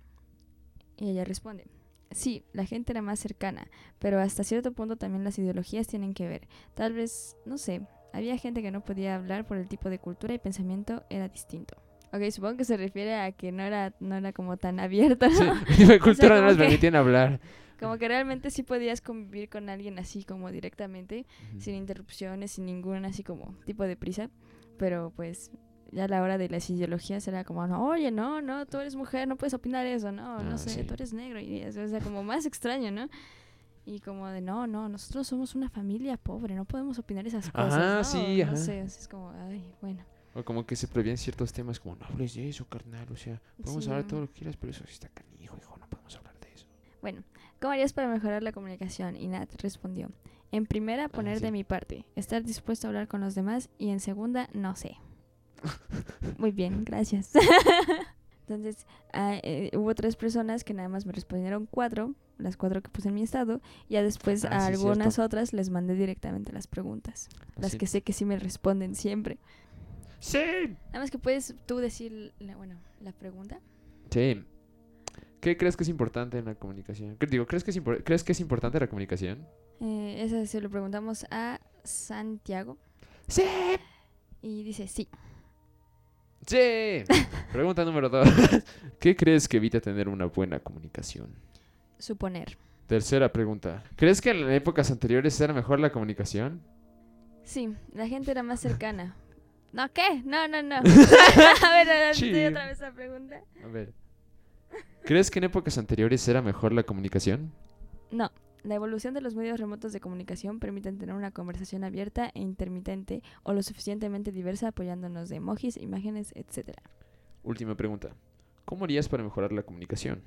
Y ella responde, sí, la gente era más cercana, pero hasta cierto punto también las ideologías tienen que ver. Tal vez, no sé, había gente que no podía hablar por el tipo de cultura y pensamiento era distinto. Ok, supongo que se refiere a que no era, no era como tan abierto, ¿no? Sí, de cultura no les permitían hablar. Como que realmente sí podías convivir con alguien así como directamente, sin interrupciones, sin ningún así como tipo de prisa, pero pues ya a la hora de las ideologías era como, no, oye, no, no, tú eres mujer, no puedes opinar eso, no, no Ah, sé, sí. tú eres negro, y eso, o sea, como más extraño, ¿no? Y como de, no, no, nosotros somos una familia pobre, no podemos opinar esas cosas, Ajá, ¿no? sí, no ajá. sé, sea, es como, ay, bueno. O como que se prevían ciertos temas como, no hables de eso, carnal. O sea, podemos Sí. hablar todo lo que quieras, pero eso sí está canijo, hijo, no podemos hablar de eso. Bueno, ¿cómo harías para mejorar la comunicación? Y Nat respondió, en primera, poner Ah, sí. de mi parte, estar dispuesto a hablar con los demás, y en segunda, no sé. Muy bien, gracias. Entonces, ah, eh, hubo tres personas que nada más me respondieron cuatro, las cuatro que puse en mi estado, y ya después Ah, a sí, algunas cierto. otras les mandé directamente las preguntas, las que sé que sí me responden siempre. ¡Sí! Nada más que puedes tú decir, la, bueno, la pregunta. Sí. ¿Qué crees que es importante en la comunicación? ¿Qué digo, ¿crees que es, ¿crees que es importante la comunicación? Eh, esa se lo preguntamos a Santiago, ¡Sí! y dice sí. ¡Sí! Pregunta número dos. ¿Qué crees que evita tener una buena comunicación? Suponer. Tercera pregunta. ¿Crees que en épocas anteriores era mejor la comunicación? Sí, la gente era más cercana. ¿No qué? No, no, no. a ver, a ver, Sí. otra vez la pregunta. A ver. ¿Crees que en épocas anteriores era mejor la comunicación? No, la evolución de los medios remotos de comunicación permiten tener una conversación abierta e intermitente o lo suficientemente diversa apoyándonos de emojis, imágenes, etc. Última pregunta. ¿Cómo harías para mejorar la comunicación?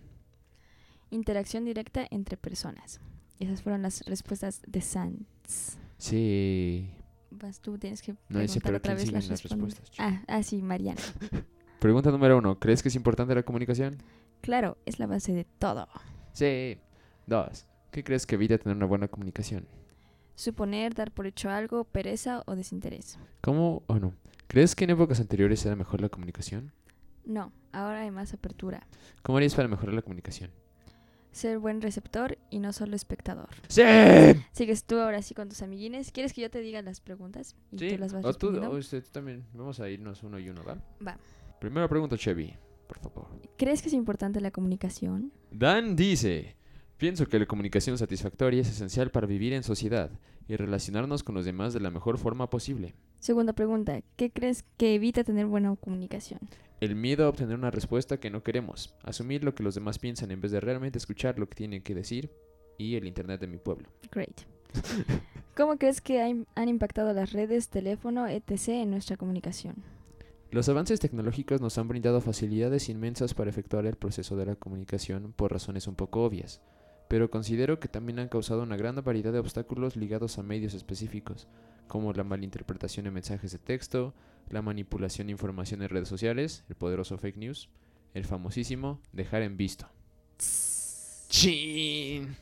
Interacción directa entre personas. Esas fueron las respuestas de Sanz. Sí. Vas tú, tienes que No dice, pero otra ¿quién vez las las respuestas. respuestas? Ah, ah, sí, Mariana. Pregunta número uno. ¿Crees que es importante la comunicación? Claro, es la base de todo. Sí. Dos. ¿Qué crees que evita tener una buena comunicación? Suponer, dar por hecho algo, pereza o desinterés. ¿Cómo o no? ¿Crees que en épocas anteriores era mejor la comunicación? No, ahora hay más apertura. ¿Cómo harías para mejorar la comunicación? Ser buen receptor y no solo espectador. ¡Sí! Sigues tú ahora sí con tus amiguines. ¿Quieres que yo te diga las preguntas? Y Sí. tú las vas O tú, o usted también. Vamos a irnos uno y uno, ¿va? Va. Primera pregunta, Chevy. Por favor. ¿Crees que es importante la comunicación? Dan dice, pienso que la comunicación satisfactoria es esencial para vivir en sociedad y relacionarnos con los demás de la mejor forma posible. Segunda pregunta. ¿Qué crees que evita tener buena comunicación? El miedo a obtener una respuesta que no queremos, asumir lo que los demás piensan en vez de realmente escuchar lo que tienen que decir y el Internet de mi pueblo. Great. ¿Cómo crees que han impactado las redes, teléfono, etc. en nuestra comunicación? Los avances tecnológicos nos han brindado facilidades inmensas para efectuar el proceso de la comunicación por razones un poco obvias, pero considero que también han causado una gran variedad de obstáculos ligados a medios específicos, como la malinterpretación de mensajes de texto, la manipulación de información en redes sociales, el poderoso fake news, el famosísimo dejar en visto. ¡Chin!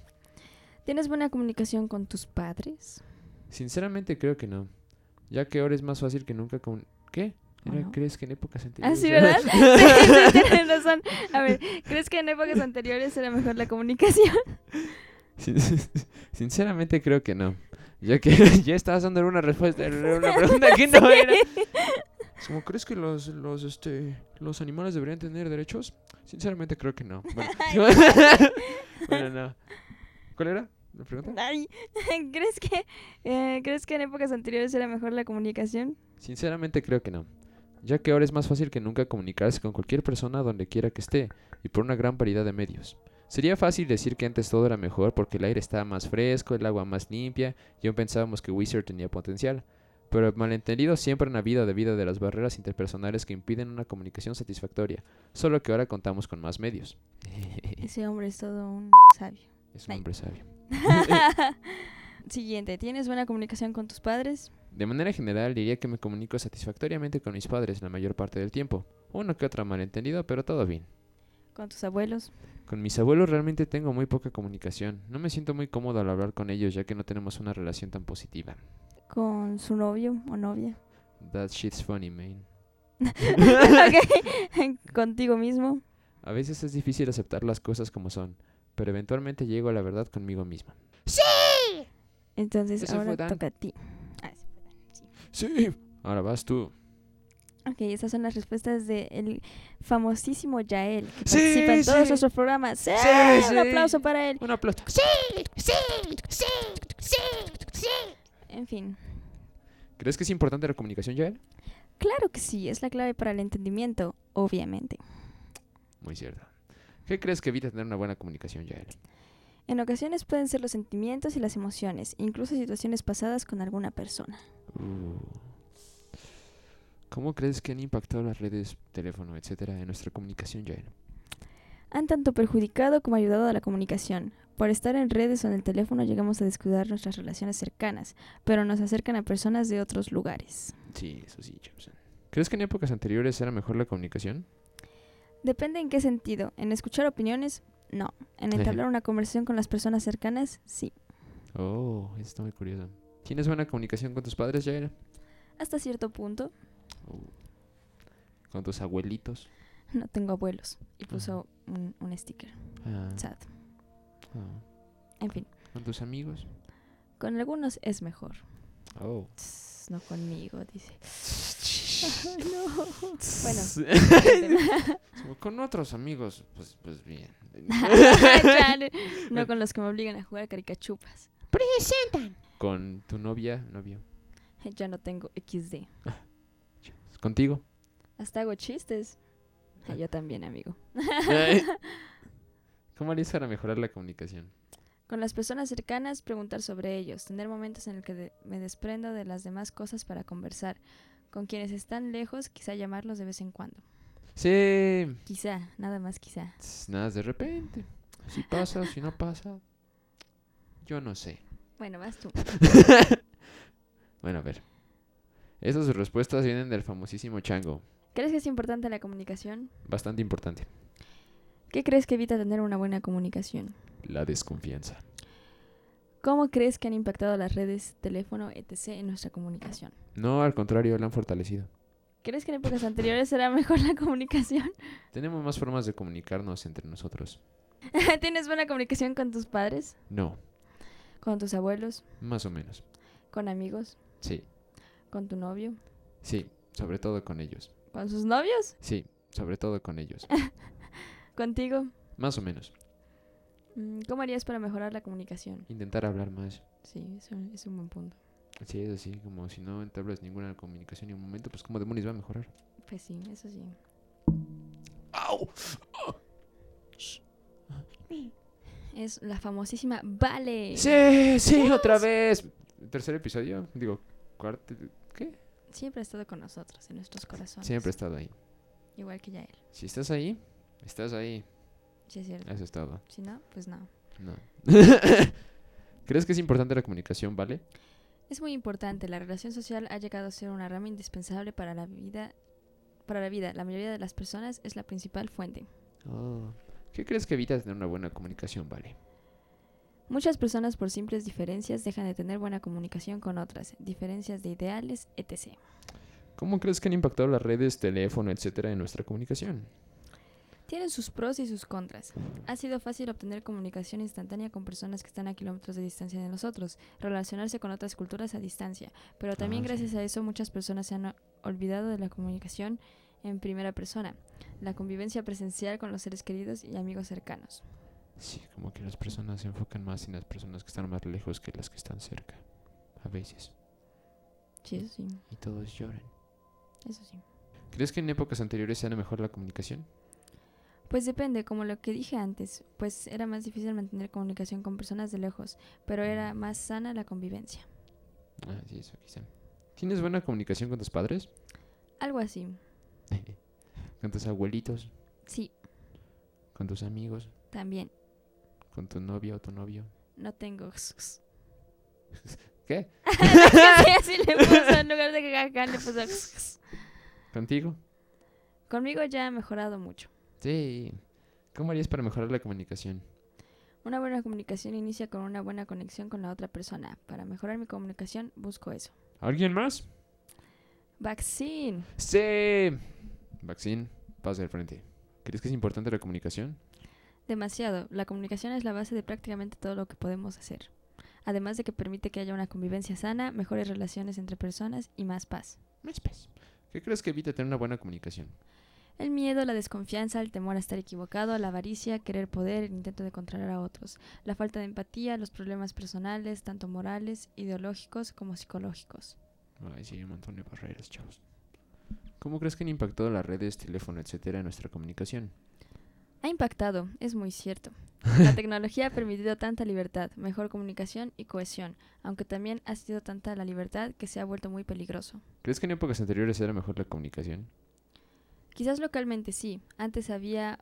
¿Tienes buena comunicación con tus padres? Sinceramente creo que no, ya que ahora es más fácil que nunca con... ¿Qué? ¿O Era, no? ¿Crees que en épocas Ah, anteriores... sí, ¿verdad? sí, sí, tienes razón. A ver, ¿crees que en épocas anteriores era mejor la comunicación? Sin- Sinceramente creo que no. Ya que ya estabas dando una respuesta, era una pregunta que no era. Como, ¿crees que los, los, este, los animales deberían tener derechos? Sinceramente creo que no. Bueno, bueno, no. ¿Cuál era la pregunta? Ay, ¿crees que, eh, ¿Crees que en épocas anteriores era mejor la comunicación? Sinceramente creo que no. Ya que ahora es más fácil que nunca comunicarse con cualquier persona donde quiera que esté y por una gran variedad de medios. Sería fácil decir que antes todo era mejor porque el aire estaba más fresco, el agua más limpia y aún pensábamos que Wizard tenía potencial. Pero el malentendido siempre han habido debido de las barreras interpersonales que impiden una comunicación satisfactoria, solo que ahora contamos con más medios. Ese hombre es todo un sabio. Es un Ay. hombre sabio. Siguiente, ¿tienes buena comunicación con tus padres? De manera general diría que me comunico satisfactoriamente con mis padres la mayor parte del tiempo. Uno que otro malentendido, pero todo bien. ¿Con tus abuelos? Con mis abuelos realmente tengo muy poca comunicación. No me siento muy cómodo al hablar con ellos ya que no tenemos una relación tan positiva. ¿Con su novio o novia? That shit's funny, man. Ok. ¿Contigo mismo? A veces es difícil aceptar las cosas como son, pero eventualmente llego a la verdad conmigo misma. Entonces Ese ahora toca a ti. Ah, sí. Sí. Ahora vas tú. Ok, esas son las respuestas del famosísimo Yael, que Sí, participa en todos sí. nuestros programas. ¡Sí! Sí, Un sí. aplauso para él. Un aplauso. En fin, ¿Crees que es importante la comunicación, Yael? claro que sí, es la clave para el entendimiento, obviamente. Muy cierto. ¿Qué crees que evita tener una buena comunicación, Yael? En ocasiones pueden ser los sentimientos y las emociones, incluso situaciones pasadas con alguna persona. Uh. ¿Cómo crees que han impactado las redes, teléfono, etcétera, en nuestra comunicación, Yael? Han tanto perjudicado como ayudado a la comunicación. Por estar en redes o en el teléfono llegamos a descuidar nuestras relaciones cercanas, pero nos acercan a personas de otros lugares. Sí, eso sí, Jefferson. ¿Crees que en épocas anteriores era mejor la comunicación? Depende en qué sentido. En escuchar opiniones, no. En entablar una conversación con las personas cercanas, sí. Oh, eso está muy curioso. ¿Tienes buena comunicación con tus padres, Yael? Hasta cierto punto, Uh. ¿Con tus abuelitos? no tengo abuelos. Y puso un, un sticker. Ah, Sad. ah. En fin, ¿Con tus amigos? con algunos es mejor. Oh. Tss, No conmigo, dice. No. Bueno. Como con otros amigos, pues, pues bien. No- con los que me obligan a jugar caricachupas. con tu novia, novio. Ya no tengo XD. ¿Contigo? Hasta hago chistes. Ah, Yo también, amigo. ¿Cómo harías para mejorar la comunicación? Con las personas cercanas, preguntar sobre ellos, tener momentos en el que de- me desprendo de las demás cosas para conversar. Con quienes están lejos, quizá llamarlos de vez en cuando. Sí. Quizá, nada más quizá. Nada, de repente. Si pasa, si no pasa. Yo no sé. Bueno, vas tú. Bueno, a ver. Esas respuestas vienen del famosísimo Chango. ¿Crees que es importante la comunicación? Bastante importante. ¿Qué crees que evita tener una buena comunicación? La desconfianza. ¿Cómo crees que han impactado las redes, teléfono, etc. en nuestra comunicación? No, al contrario, la han fortalecido. ¿Crees que en épocas anteriores era mejor la comunicación? Tenemos más formas de comunicarnos entre nosotros. ¿Tienes buena comunicación con tus padres? No, ¿Con tus abuelos? más o menos. ¿Con amigos? Sí, ¿Con tu novio? sí, sobre todo con ellos. ¿Con sus novios? Sí, sobre todo con ellos. ¿Contigo? Más o menos. Mm, ¿Cómo harías para mejorar la comunicación? Intentar hablar más. Sí, eso es un buen punto. Sí, es así, como si no entablas ninguna comunicación en un momento, pues como demonios va a mejorar. Pues sí, eso sí. ¡Au! Es la famosísima Vale. Sí, sí, otra vez. Tercer episodio, digo, cuarto, ¿qué? Siempre ha estado con nosotros, en nuestros corazones. Siempre he estado ahí. Igual que ya él. Si estás ahí, estás ahí. Sí, es cierto. Has estado. Si no, pues no. No. ¿Crees que es importante la comunicación, vale? Es muy importante. La relación social ha llegado a ser una rama indispensable para la vida. Para la vida, la mayoría de las personas es la principal fuente. Oh. ¿Qué crees que evita tener una buena comunicación, vale? Muchas personas por simples diferencias dejan de tener buena comunicación con otras, diferencias de ideales, etc. ¿Cómo crees que han impactado las redes, teléfono, etcétera, en nuestra comunicación? Tienen sus pros y sus contras. Ha sido fácil obtener comunicación instantánea con personas que están a kilómetros de distancia de nosotros, relacionarse con otras culturas a distancia, pero también Ah, sí. gracias a eso muchas personas se han olvidado de la comunicación en primera persona, la convivencia presencial con los seres queridos y amigos cercanos. Sí, como que las personas se enfocan más en las personas que están más lejos que las que están cerca. A veces. Sí, eso sí, Y todos lloran. eso sí. ¿Crees que en épocas anteriores era mejor la comunicación? Pues depende, como lo que dije antes, pues era más difícil mantener comunicación con personas de lejos, pero era más sana la convivencia. Ah, sí, eso quizá. ¿Tienes buena comunicación con tus padres? Algo así. ¿Con tus abuelitos? Sí, ¿Con tus amigos? también. ¿Con tu novia o tu novio? No tengo. ¿Qué? sí, así le puso, en lugar de jajaja, le puso. ¿Contigo? Conmigo ya ha mejorado mucho. Sí. ¿Cómo harías para mejorar la comunicación? Una buena comunicación inicia con una buena conexión con la otra persona. Para mejorar mi comunicación, busco eso. ¿Alguien más? Vaccine. Sí. Vaccine, pasa al frente. ¿Crees que es importante la comunicación? Demasiado. La comunicación es la base de prácticamente todo lo que podemos hacer. Además de que permite que haya una convivencia sana, mejores relaciones entre personas y más paz. Más paz. ¿Qué crees que evita tener una buena comunicación? El miedo, la desconfianza, el temor a estar equivocado, la avaricia, querer poder, el intento de controlar a otros, la falta de empatía, los problemas personales, tanto morales, ideológicos como psicológicos. Ay, sí, un montón de barreras, chavos. ¿Cómo crees que han impactado las redes, teléfono, etcétera en nuestra comunicación? Ha impactado, es muy cierto. La tecnología ha permitido tanta libertad, mejor comunicación y cohesión, aunque también ha sido tanta la libertad que se ha vuelto muy peligroso. ¿Crees que en épocas anteriores era mejor la comunicación? Quizás localmente sí, antes había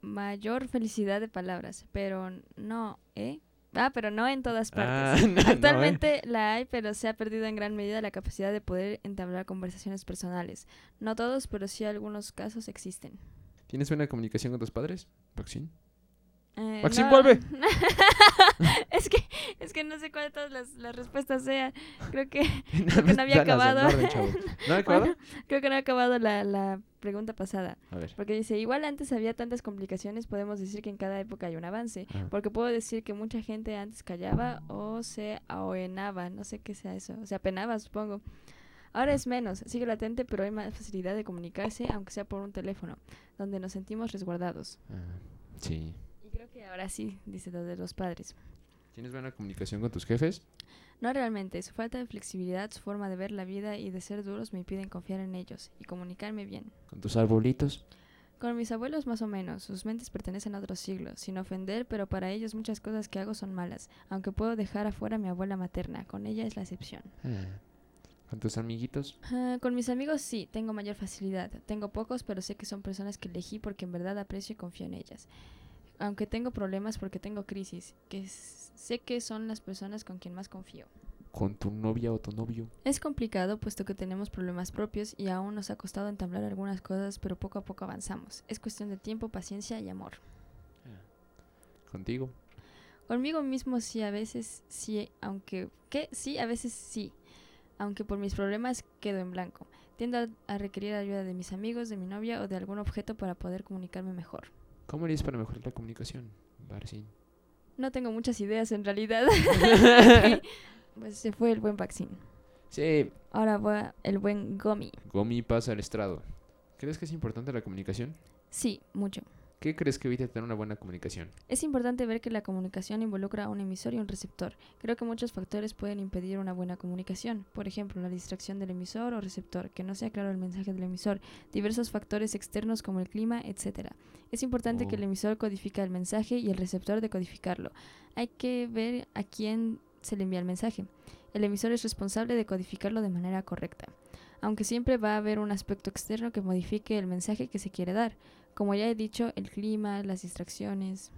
mayor felicidad de palabras, pero no, ¿eh? Ah, pero no en todas partes. Ah, no, no, ¿eh? Actualmente la hay, pero se ha perdido en gran medida la capacidad de poder entablar conversaciones personales. No todos, pero sí algunos casos existen. ¿Tienes buena comunicación con tus padres? ¿Vaccine? Eh, Maxim, no. vuelve. es que es que no sé cuál de todas las, las respuestas sean. Creo que Creo que no había Dalas en acabado. orden. ¿No ha acabado? Bueno, creo que no ha acabado la, la pregunta pasada. A ver. Porque dice, igual antes había tantas complicaciones, podemos decir que en cada época hay un avance. Ah. Porque puedo decir que mucha gente antes callaba o se ahoenaba, no sé qué sea eso, se apenaba, supongo. Ahora es menos, sigue latente, pero hay más facilidad de comunicarse, aunque sea por un teléfono, donde nos sentimos resguardados. Ah, sí. Creo que ahora sí, dice lo de los padres. ¿Tienes buena comunicación con tus jefes? No realmente, su falta de flexibilidad, su forma de ver la vida y de ser duros me impiden confiar en ellos y comunicarme bien. ¿Con tus arbolitos? Con mis abuelos más o menos, sus mentes pertenecen a otros siglos, sin ofender, pero para ellos muchas cosas que hago son malas, aunque puedo dejar afuera a mi abuela materna, con ella es la excepción. Ah. ¿Con tus amiguitos? Con mis amigos sí, tengo mayor facilidad, tengo pocos, pero sé que son personas que elegí porque en verdad aprecio y confío en ellas. Aunque tengo problemas porque tengo crisis, que sé que son las personas con quien más confío. ¿Con tu novia o tu novio? Es complicado puesto que tenemos problemas propios y aún nos ha costado entablar algunas cosas, pero poco a poco avanzamos. Es cuestión de tiempo, paciencia y amor. ¿Contigo? Conmigo mismo sí, a veces sí, aunque... ¿Qué? Sí, a veces sí. Aunque por mis problemas quedo en blanco. Tiendo a requerir ayuda de mis amigos, de mi novia o de algún objeto para poder comunicarme mejor. ¿Cómo harías para mejorar la comunicación? Barcín. No tengo muchas ideas en realidad. pues se fue el buen vaccine. Sí. Ahora va el buen Gomi. Gomi pasa al estrado. ¿Crees que es importante la comunicación? Sí, mucho. ¿Qué crees que evita tener una buena comunicación? Es importante ver que la comunicación involucra a un emisor y un receptor. Creo que muchos factores pueden impedir una buena comunicación. Por ejemplo, la distracción del emisor o receptor, que no sea claro el mensaje del emisor, diversos factores externos como el clima, etc. Es importante que el Oh. emisor codifica el mensaje y el receptor decodificarlo. Hay que ver a quién se le envía el mensaje. El emisor es responsable de codificarlo de manera correcta. Aunque siempre va a haber un aspecto externo que modifique el mensaje que se quiere dar. Como ya he dicho, el clima, las distracciones.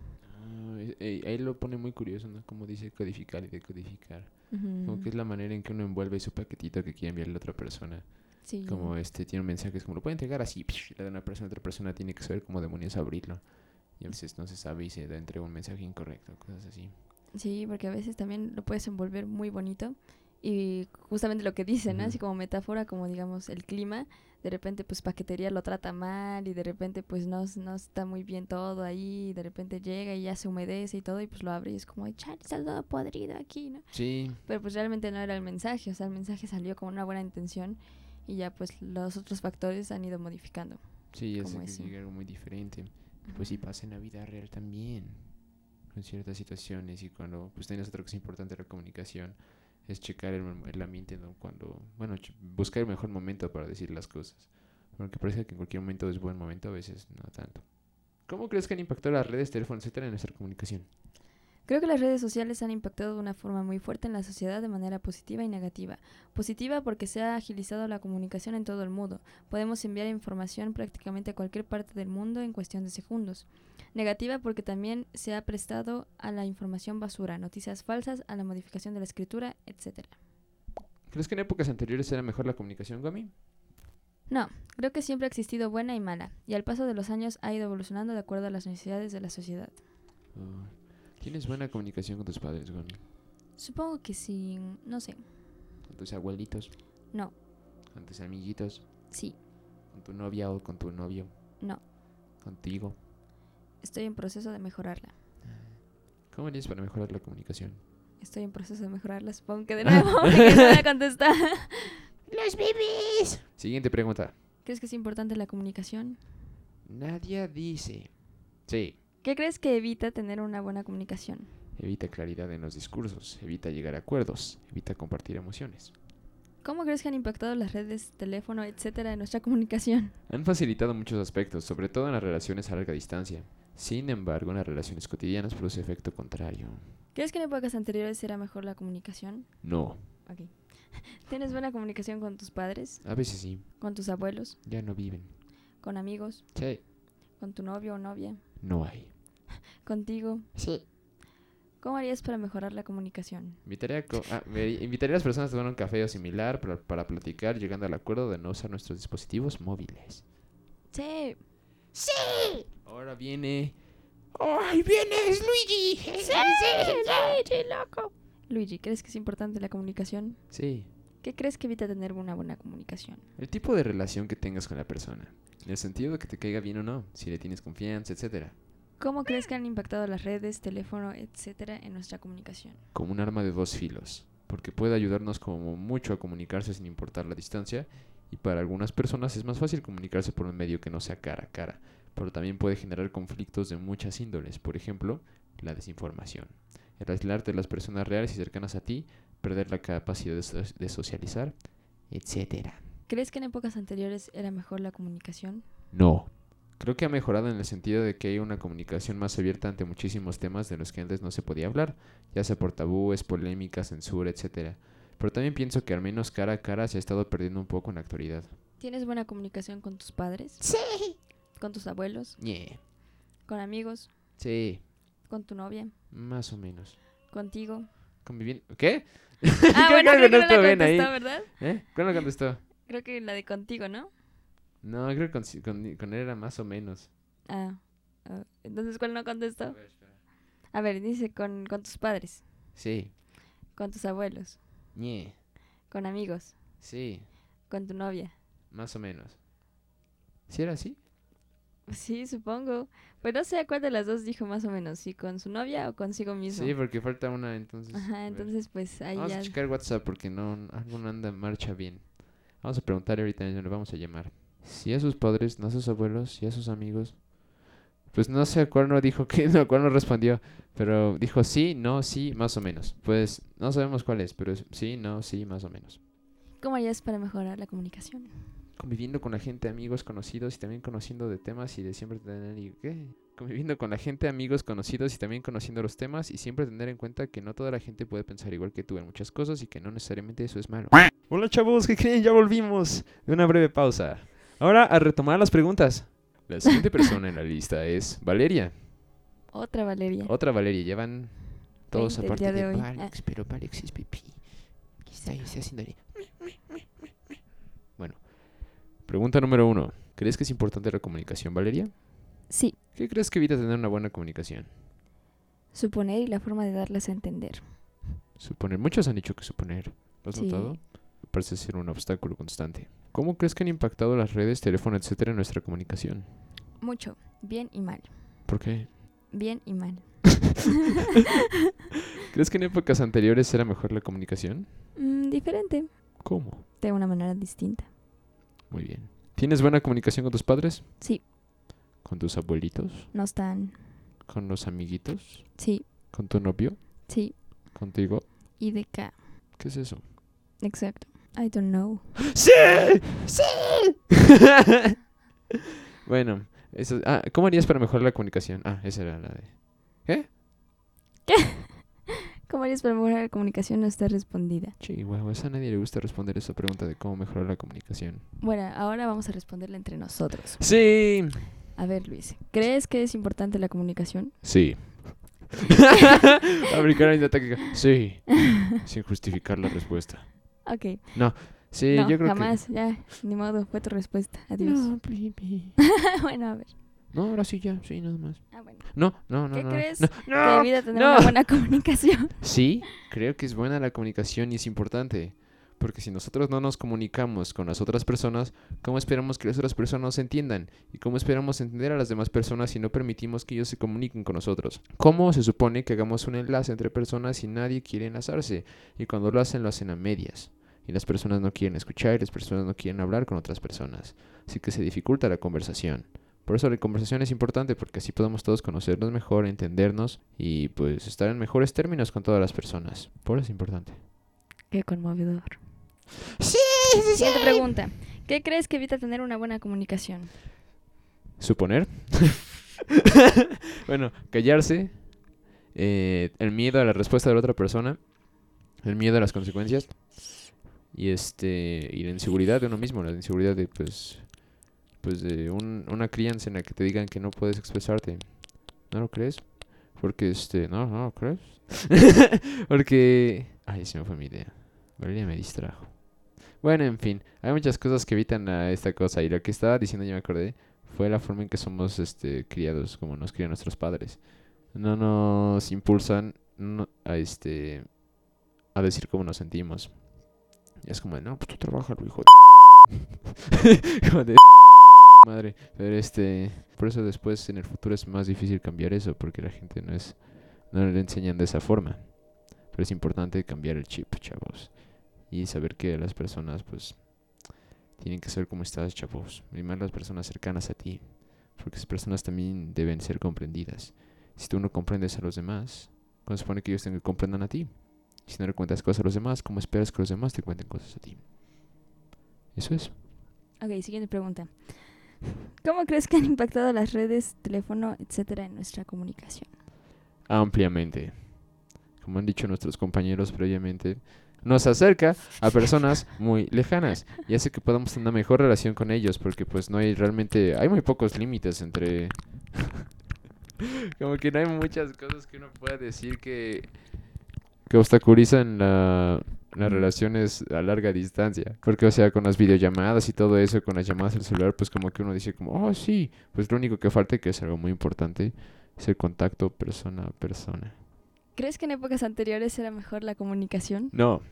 Ah, eh, eh, ahí lo pone muy curioso, ¿no? Como dice codificar y decodificar. Como Ujú. que es la manera en que uno envuelve su paquetito que quiere enviarle a otra persona. Sí. Como este tiene mensajes como lo puede entregar así, le da a una persona, otra persona tiene que saber cómo demonios abrirlo. Y a veces no se sabe y se da entrega un mensaje incorrecto, cosas así. Sí, porque a veces también lo puedes envolver muy bonito. Y justamente lo que dicen, ¿no? Ujú. Así como metáfora, como digamos el clima, de repente pues paquetería lo trata mal y de repente pues no, no está muy bien todo ahí, y de repente llega y ya se humedece y todo y pues lo abre y es como, "Ay, chale, está todo podrido aquí, ¿no? Sí, Pero pues realmente no era el mensaje, o sea, el mensaje salió con una buena intención y ya pues los otros factores han ido modificando. sí, es que algo muy diferente. Pues sí pasa en la vida real también. Con ciertas situaciones y cuando pues tienes otra cosa importante la comunicación es checar el, el ambiente cuando bueno buscar el mejor momento para decir las cosas. Porque parece que en cualquier momento es buen momento a veces no tanto. ¿cómo crees que han impactado las redes teléfono etcétera en nuestra comunicación? Creo que las redes sociales han impactado de una forma muy fuerte en la sociedad de manera positiva y negativa. Positiva porque se ha agilizado la comunicación en todo el mundo. Podemos enviar información prácticamente a cualquier parte del mundo en cuestión de segundos. Negativa porque también se ha prestado a la información basura, noticias falsas, a la modificación de la escritura, etc. ¿Crees que en épocas anteriores era mejor la comunicación, Gomi? No, creo que siempre ha existido buena y mala, y al paso de los años ha ido evolucionando de acuerdo a las necesidades de la sociedad. Oh, ¿Tienes buena comunicación con tus padres, Gomi? Supongo que sí, no sé, ¿Con tus abuelitos? no, ¿Con tus amiguitos? sí, ¿Con tu novia o con tu novio? no, ¿Contigo? estoy en proceso de mejorarla. ¿Cómo harías para mejorar la comunicación? Estoy en proceso de mejorarla, supongo que de nuevo, no voy a contestar. ¡Los bebés! Siguiente pregunta. ¿Crees que es importante la comunicación? Nadia dice... Sí, ¿Qué crees que evita tener una buena comunicación? evita claridad en los discursos, evita llegar a acuerdos, evita compartir emociones. ¿Cómo crees que han impactado las redes, teléfono, etcétera en nuestra comunicación? Han facilitado muchos aspectos, sobre todo en las relaciones a larga distancia. Sin embargo, en las relaciones cotidianas produce efecto contrario. ¿Crees que en épocas anteriores era mejor la comunicación? No. ¿Tienes buena comunicación con tus padres, a veces sí, con tus abuelos, ya no viven. con amigos, Sí, con tu novio o novia, no hay. Contigo? Sí. ¿Cómo harías para mejorar la comunicación? Invitaría a, co- ah, me- invitaría a las personas a tomar un café o similar para, para platicar, llegando al acuerdo de no usar nuestros dispositivos móviles. Sí. Ahora viene... ¡Ay, vienes, Luigi! Luigi, loco. Luigi, ¿crees que es importante la comunicación? Sí, ¿Qué crees que evita tener una buena comunicación? el tipo de relación que tengas con la persona. En el sentido de que te caiga bien o no, si le tienes confianza, etcétera. ¿Cómo crees que han impactado las redes, teléfono, etcétera en nuestra comunicación? como un arma de dos filos, porque puede ayudarnos como mucho a comunicarse sin importar la distancia, y para algunas personas es más fácil comunicarse por un medio que no sea cara a cara, pero también puede generar conflictos de muchas índoles, por ejemplo, la desinformación, el aislarte de las personas reales y cercanas a ti, perder la capacidad de, so- de socializar, etcétera. ¿Crees que en épocas anteriores era mejor la comunicación? No. Creo que ha mejorado en el sentido de que hay una comunicación más abierta ante muchísimos temas de los que antes no se podía hablar, ya sea por tabúes, polémicas, censura, etcétera. Pero también pienso que al menos cara a cara se ha estado perdiendo un poco en la actualidad. ¿Tienes buena comunicación con tus padres? Sí. ¿Con tus abuelos? Yeah. ¿Con amigos? Sí, ¿Con tu novia? más o menos. ¿Contigo? Conviviendo. ¿Qué? Ah, bueno, creo que no la ahí. contestó, ¿verdad? ¿Eh? ¿Cuándo contestó? Creo que la de contigo, ¿no? No, creo que con, con- con él era más o menos. Ah, ah, entonces ¿cuál no contestó? A ver, dice con, con tus padres, Sí. con tus abuelos, Yeah. con amigos, Sí, con tu novia. más o menos. ¿Sí era así? Sí, supongo. Pero no sé a cuál de las dos dijo más o menos, si con su novia o consigo mismo. Sí, porque falta una, entonces. Ajá, entonces pues ahí Vamos ya. a checar WhatsApp porque no, algo no anda en marcha bien. Vamos a preguntarle ahorita, le vamos a llamar. Si a sus padres, no a sus abuelos, si a sus amigos. Pues no sé a cuál no dijo que, no, cuál no respondió. Pero dijo sí, no, sí, más o menos. Pues no sabemos cuál es, pero es sí, no, sí, más o menos. ¿Cómo harías para mejorar la comunicación? Conviviendo con la gente, amigos, conocidos y también conociendo de temas y de siempre tener... y- ¿Qué? Conviviendo con la gente, amigos, conocidos y también conociendo los temas y siempre tener en cuenta que no toda la gente puede pensar igual que tú en muchas cosas y que no necesariamente eso es malo. Hola chavos, ¿qué creen? Ya volvimos de una breve pausa. Ahora a retomar las preguntas. La siguiente persona en la lista es Valeria. Otra Valeria. Otra Valeria, llevan todos 20 el aparte de, de hoy. Valex, pero Valex es pipí. ¿Qué está ahí? Está haciendo ahí. Bueno, pregunta número uno. ¿Crees que es importante la comunicación, Valeria? Sí, ¿Qué crees que evita tener una buena comunicación? suponer y la forma de darlas a entender. Suponer. Muchos han dicho que suponer. ¿Lo has Sí. notado? Parece ser un obstáculo constante. ¿Cómo crees que han impactado las redes, teléfono, etcétera en nuestra comunicación? Mucho, bien y mal. ¿Por qué? Bien y mal. ¿Crees que en épocas anteriores era mejor la comunicación? Mm, diferente, ¿Cómo? de una manera distinta. Muy bien. ¿Tienes buena comunicación con tus padres? Sí, ¿Con tus abuelitos? no están. ¿Con los amiguitos? Sí, ¿Con tu novio? sí, ¿Contigo? y de K. ¿Qué es eso? Exacto. I don't know. ¡Sí! ¡Sí! bueno, eso, ah, ¿cómo harías para mejorar la comunicación? Ah, esa era la de... ¿Qué? ¿Qué? ¿Cómo harías para mejorar la comunicación? No está respondida. Chihuahua, a nadie le gusta responder esa pregunta de cómo mejorar la comunicación. Bueno, ahora vamos a responderla entre nosotros. Sí. A ver, Luis, ¿crees que es importante la comunicación? Sí. La táctica. Sí. Sin justificar la respuesta. Ok. Sí, no, yo creo jamás, ya, ni modo, fue tu respuesta. Adiós. No, bueno, a ver. No, ahora sí ya, sí, nada más. Ah, bueno. No, no, no. ¿Qué no, crees no, que no. tener una buena comunicación? Sí, creo que es buena la comunicación y es importante. Porque si nosotros no nos comunicamos con las otras personas, ¿cómo esperamos que las otras personas nos entiendan? ¿Y cómo esperamos entender a las demás personas si no permitimos que ellos se comuniquen con nosotros? ¿Cómo se supone que hagamos un enlace entre personas si nadie quiere enlazarse? Y cuando lo hacen, lo hacen a medias. Y las personas no quieren escuchar y las personas no quieren hablar con otras personas. Así que se dificulta la conversación. Por eso la conversación es importante porque así podemos todos conocernos mejor, entendernos y pues estar en mejores términos con todas las personas. Por eso es importante. Qué conmovedor. Sí, Siguiente pregunta. ¿Qué crees que evita tener una buena comunicación? Suponer. bueno, callarse. eh, el miedo a la respuesta de la otra persona. El miedo a las consecuencias. Y este. Y la inseguridad de uno mismo. La inseguridad de pues. Pues de un- una crianza en la que te digan que no puedes expresarte. ¿No lo crees? Porque este. No, no lo crees. Porque. Ay, se me fue mi idea. Valeria me distrajo. Bueno, en fin, hay muchas cosas que evitan a esta cosa. Y lo que estaba diciendo, ya me acordé, fue la forma en que somos este, criados, como nos crían nuestros padres. No nos impulsan a este a decir cómo nos sentimos. Y es como, no, pues tú trabajalo, hijo de... de... Madre, pero este... Por eso después en el futuro es más difícil cambiar eso, porque la gente no es... No le enseñan de esa forma. Pero es importante cambiar el chip, chavos. Y saber que las personas, pues, tienen que ser como estás, chavos. Y más las personas cercanas a ti. Porque esas personas también deben ser comprendidas. Si tú no comprendes a los demás, ¿cómo se supone que ellos tengan que comprendan a ti? Si no le cuentas cosas a los demás, ¿cómo esperas que los demás te cuenten cosas a ti? Eso es. Ok, siguiente pregunta. ¿Cómo crees que han impactado las redes, teléfono, etcétera, en nuestra comunicación? Ampliamente. Como han dicho nuestros compañeros previamente, nos acerca a personas muy lejanas y hace que podamos tener una mejor relación con ellos porque pues no hay realmente, hay muy pocos límites entre... Como que no hay muchas cosas que uno pueda decir que, que obstaculizan la, las relaciones a larga distancia. Porque, o sea, con las videollamadas y todo eso, con las llamadas al celular, pues como que uno dice como, oh, sí, pues lo único que falta, que es algo muy importante, es el contacto persona a persona. ¿Crees que en épocas anteriores era mejor la comunicación? No,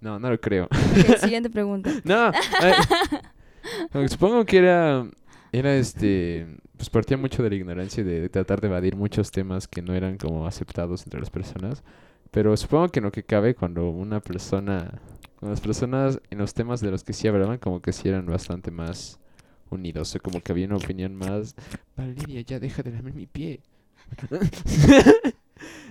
no, no lo creo. Ok, siguiente pregunta. No, eh, supongo que era, era este, pues partía mucho de la ignorancia y de, de tratar de evadir muchos temas que no eran como aceptados entre las personas. Pero supongo que en lo que cabe cuando una persona, cuando las personas en los temas de los que sí hablaban, como que sí eran bastante más unidos, o como que había una opinión más, Valeria, ya deja de lamer mi pie.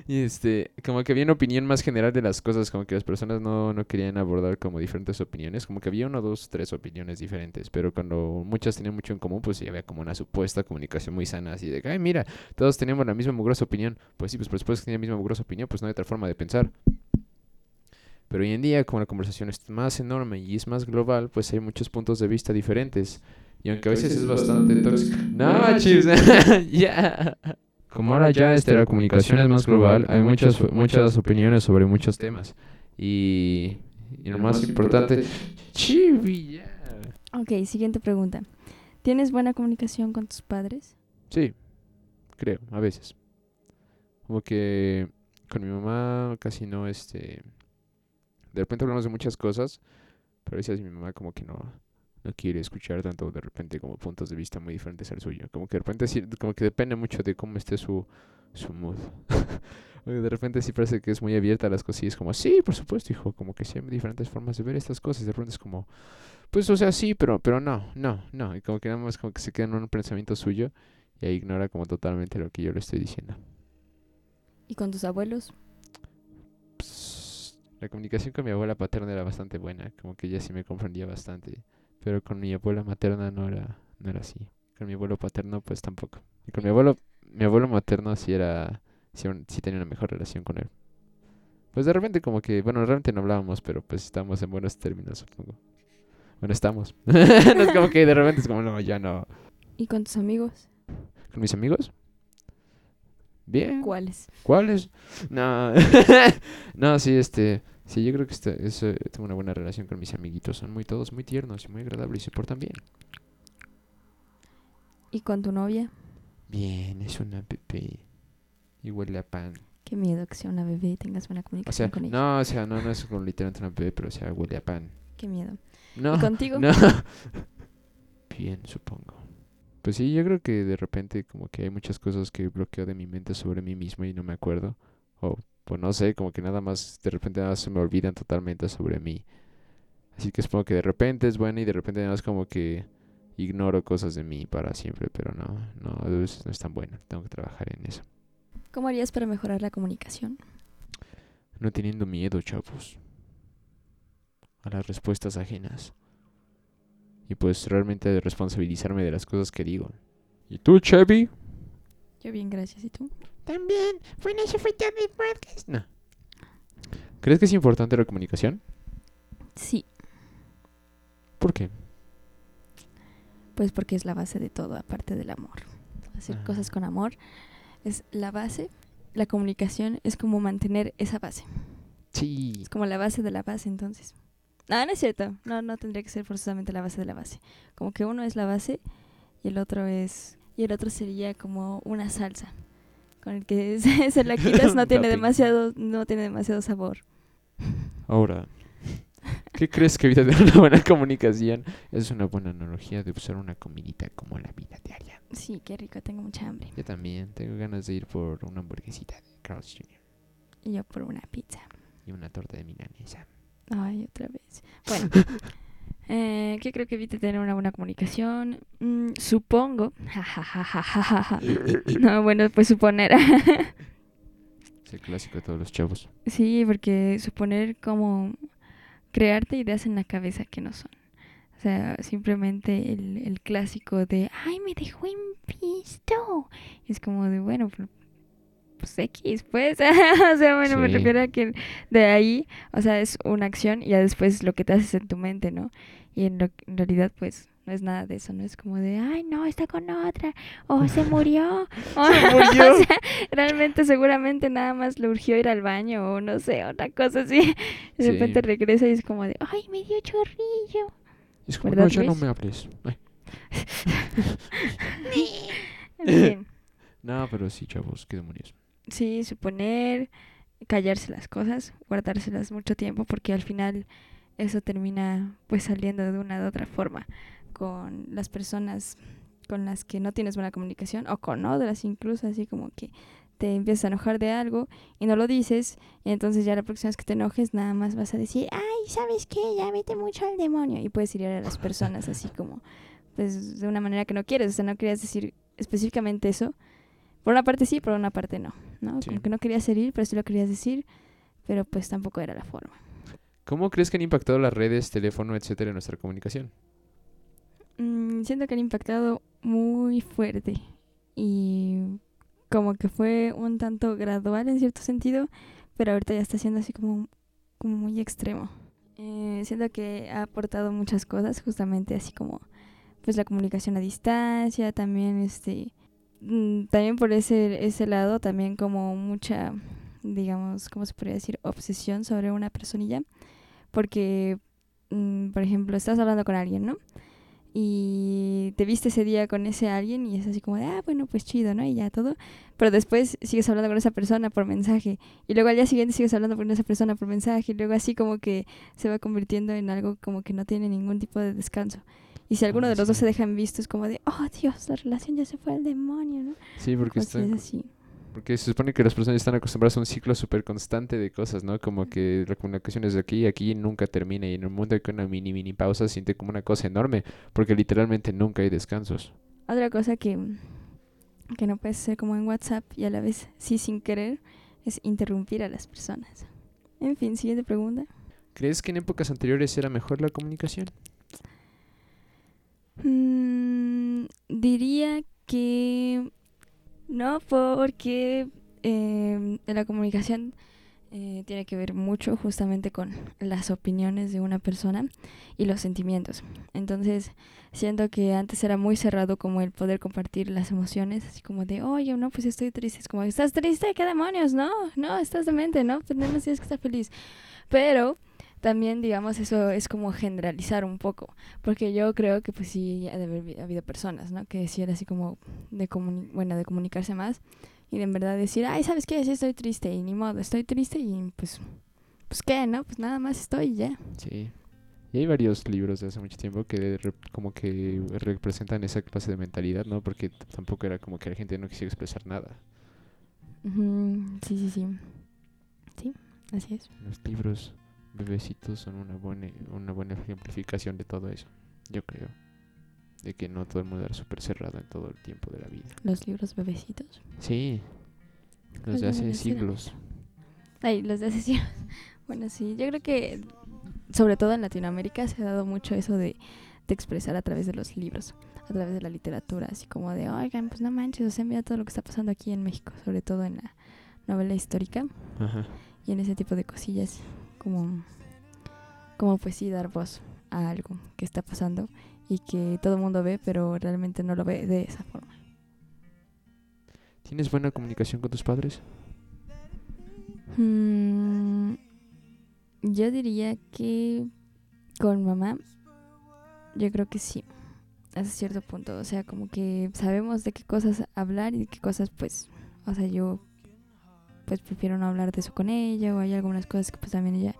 Y este, como que había una opinión más general de las cosas, como que las personas no, no querían abordar como diferentes opiniones, como que había una, dos, tres opiniones diferentes, pero cuando muchas tenían mucho en común, pues sí había como una supuesta comunicación muy sana, así de que, ay, mira, todos teníamos la misma mugrosa opinión. Pues sí, pues por supuesto que tenían la misma mugrosa opinión, pues no hay otra forma de pensar. Pero hoy en día, como la conversación es más enorme y es más global, pues hay muchos puntos de vista diferentes. Y aunque a veces es bastante tóxico. No, chis, ya. Como ahora ya este, la comunicación es más global, hay muchas, muchas opiniones sobre muchos temas. Y, y lo más importante, chivi, ya. Ok, siguiente pregunta. ¿Tienes buena comunicación con tus padres? Sí, creo, a veces. Como que con mi mamá casi no, este... De repente hablamos de muchas cosas, pero a veces mi mamá como que no, no quiere escuchar tanto de repente como puntos de vista muy diferentes al suyo. Como que de repente sí, como que depende mucho de cómo esté su, su mood. De repente sí parece que es muy abierta a las cosillas, como, sí, por supuesto, hijo, como que sí hay diferentes formas de ver estas cosas. De repente es como, pues, o sea, sí, pero, pero no, no, no. Y como que nada más como que se queda en un pensamiento suyo y ahí ignora como totalmente lo que yo le estoy diciendo. ¿Y con tus abuelos? Pues, la comunicación con mi abuela paterna era bastante buena, como que ella sí me comprendía bastante. Pero con mi abuela materna no era, no era así. Con mi abuelo paterno, pues tampoco. Y con mi abuelo, mi abuelo materno sí era, sí, sí tenía una mejor relación con él. Pues de repente como que, bueno, realmente no hablábamos, pero pues estamos en buenos términos, supongo. Bueno, estamos. no es como que de repente es como, no, ya no. ¿Y con tus amigos? ¿Con mis amigos? Bien. ¿Cuáles? ¿Cuáles? No. no, sí, este. Sí, yo creo que este, es, eh, tengo una buena relación con mis amiguitos. Son muy todos muy tiernos y muy agradables y se portan bien. ¿Y con tu novia? Bien, es una bebé. Y huele a pan. Qué miedo que sea una bebé y tengas buena O comunicación sea, con ella. no, o sea, no, no es como literalmente una bebé, pero o sea, huele a pan. Qué miedo. No. ¿Y contigo? No. Bien, supongo. Pues sí, yo creo que de repente como que hay muchas cosas que bloqueo de mi mente sobre mí mismo y no me acuerdo. O pues no sé, como que nada más de repente nada más se me olvidan totalmente sobre mí. Así que supongo que de repente es bueno y de repente nada más como que ignoro cosas de mí para siempre, pero no, no, a veces no es tan bueno. Tengo que trabajar en eso. ¿Cómo harías para mejorar la comunicación? No teniendo miedo, chavos. A las respuestas ajenas. Y pues realmente responsabilizarme de las cosas que digo. ¿Y tú, Chevy? Yo bien, gracias. ¿Y tú? También. Todo el podcast. No. ¿Crees que es importante la comunicación? Sí, ¿Por qué? pues porque es la base de todo, aparte del amor. Hacer Ah. cosas con amor es la base. La comunicación es como mantener esa base. Sí. Es como la base de la base, entonces. No, no es cierto. No, no tendría que ser forzosamente la base de la base. Como que uno es la base y el otro es... Y el otro sería como una salsa. Con el que se, se la quitas no tiene demasiado, no tiene demasiado sabor. Ahora, ¿qué crees que tener una buena comunicación? Es una buena analogía de usar una comidita como la vida diaria. Sí, qué rico, tengo mucha hambre. Yo también tengo ganas de ir por una hamburguesita de Carl's Jr. Y yo por una pizza. y una torta de milanesa. Ay, otra vez. Bueno, eh, ¿qué creo que evite tener una buena comunicación? Mm, supongo. No, bueno, pues suponer. Es el clásico de todos los chavos. sí, porque suponer como crearte ideas en la cabeza que no son. O sea, simplemente el, el clásico de, ay, me dejó en visto. Es como de, bueno, pues, X, pues. o sea, bueno, me refiero a que de ahí, o sea, es una acción y ya después lo que te haces en tu mente, ¿no? Y en, lo- en realidad, pues, no es nada de eso, no es como de, ay, no, está con otra, o se murió. o, murió. o sea, realmente, seguramente nada más le urgió ir al baño o no sé, otra cosa así. De Sí. repente regresa y es como de, ay, me dio chorrillo. Es como, ¿Verdad, no, ya no me hables. Ay. En fin. No, pero sí, chavos, qué demonios. Sí, suponer, callarse las cosas, guardárselas mucho tiempo, porque al final eso termina pues saliendo de una u otra forma con las personas con las que no tienes buena comunicación o con otras incluso, así como que te empiezas a enojar de algo y no lo dices, y entonces ya la próxima vez que te enojes nada más vas a decir, ay, ¿sabes qué? Ya vete mucho al demonio y puedes ir a las personas así como pues de una manera que no quieres, o sea, no querías decir específicamente eso. Por una parte sí, por una parte no, ¿no? Sí. Como que no querías herir, pero sí lo querías decir, pero pues tampoco era la forma. ¿Cómo crees que han impactado las redes, teléfono, etcétera, en nuestra comunicación? Mm, siento que han impactado muy fuerte y como que fue un tanto gradual en cierto sentido, pero ahorita ya está siendo así como, como muy extremo. Eh, siento que ha aportado muchas cosas, justamente así como pues la comunicación a distancia, también este también por ese ese lado también como mucha digamos, ¿cómo se podría decir? obsesión sobre una personilla, porque mm, por ejemplo, estás hablando con alguien, ¿no? y te viste ese día con ese alguien y es así como de, ah, bueno, pues chido, ¿no? Y ya todo. Pero después sigues hablando con esa persona por mensaje. Y luego al día siguiente sigues hablando con esa persona por mensaje. Y luego así como que se va convirtiendo en algo como que no tiene ningún tipo de descanso. Y si alguno Ah, de los dos se dejan visto es como de, oh Dios, la relación ya se fue al demonio, ¿no? Sí, porque, Así están- es así. porque se supone que las personas están acostumbradas a un ciclo súper constante de cosas, ¿no? Como que la comunicación es de aquí y aquí y nunca termina. Y en un mundo que una mini, mini pausa siente como una cosa enorme, porque literalmente nunca hay descansos. Otra cosa que, que no puedes hacer como en WhatsApp y a la vez sí sin querer es interrumpir a las personas. En fin, siguiente pregunta. ¿Crees que en épocas anteriores era mejor la comunicación? Mm, diría que no, porque en la comunicación eh, tiene que ver mucho justamente con las opiniones de una persona y los sentimientos. Entonces, siento que antes era muy cerrado como el poder compartir las emociones, así como de, oye, no, pues estoy triste. Es como, ¿estás triste? ¿Qué demonios? No, no, estás demente, ¿no? Pues no tienes que estar feliz. Pero también, digamos, eso es como generalizar un poco, porque yo creo que pues sí ha haber habido personas, ¿no? Que sí era así como de, bueno, de comunicarse más y de en verdad decir, ay, ¿sabes qué? Sí estoy triste y ni modo, estoy triste y pues, pues qué, ¿no? Pues nada más estoy ya. Sí. Y hay varios libros de hace mucho tiempo que como que representan esa clase de mentalidad, ¿no? Porque tampoco era como que la gente no quisiera expresar nada. Sí, sí, sí. Sí, así es. Los libros bebecitos son una buena, una buena ejemplificación de todo eso, yo creo. De que no todo el mundo era súper cerrado en todo el tiempo de la vida. ¿Los libros bebecitos? Sí, los de hace siglos. Ay, los de hace siglos. Bueno, sí, yo creo que sobre todo en Latinoamérica se ha dado mucho eso de, de expresar a través de los libros, a través de la literatura, así como de, oigan, pues no manches, o sea, mira todo lo que está pasando aquí en México, sobre todo en la novela histórica Ajá. y en ese tipo de cosillas como, como pues sí dar voz a algo que está pasando y que todo el mundo ve, pero realmente no lo ve de esa forma. ¿Tienes buena comunicación con tus padres? Mm, yo diría que con mamá, yo creo que sí, hasta cierto punto. O sea, como que sabemos de qué cosas hablar y de qué cosas, pues, o sea, yo pues prefiero no hablar de eso con ella o hay algunas cosas que pues también ella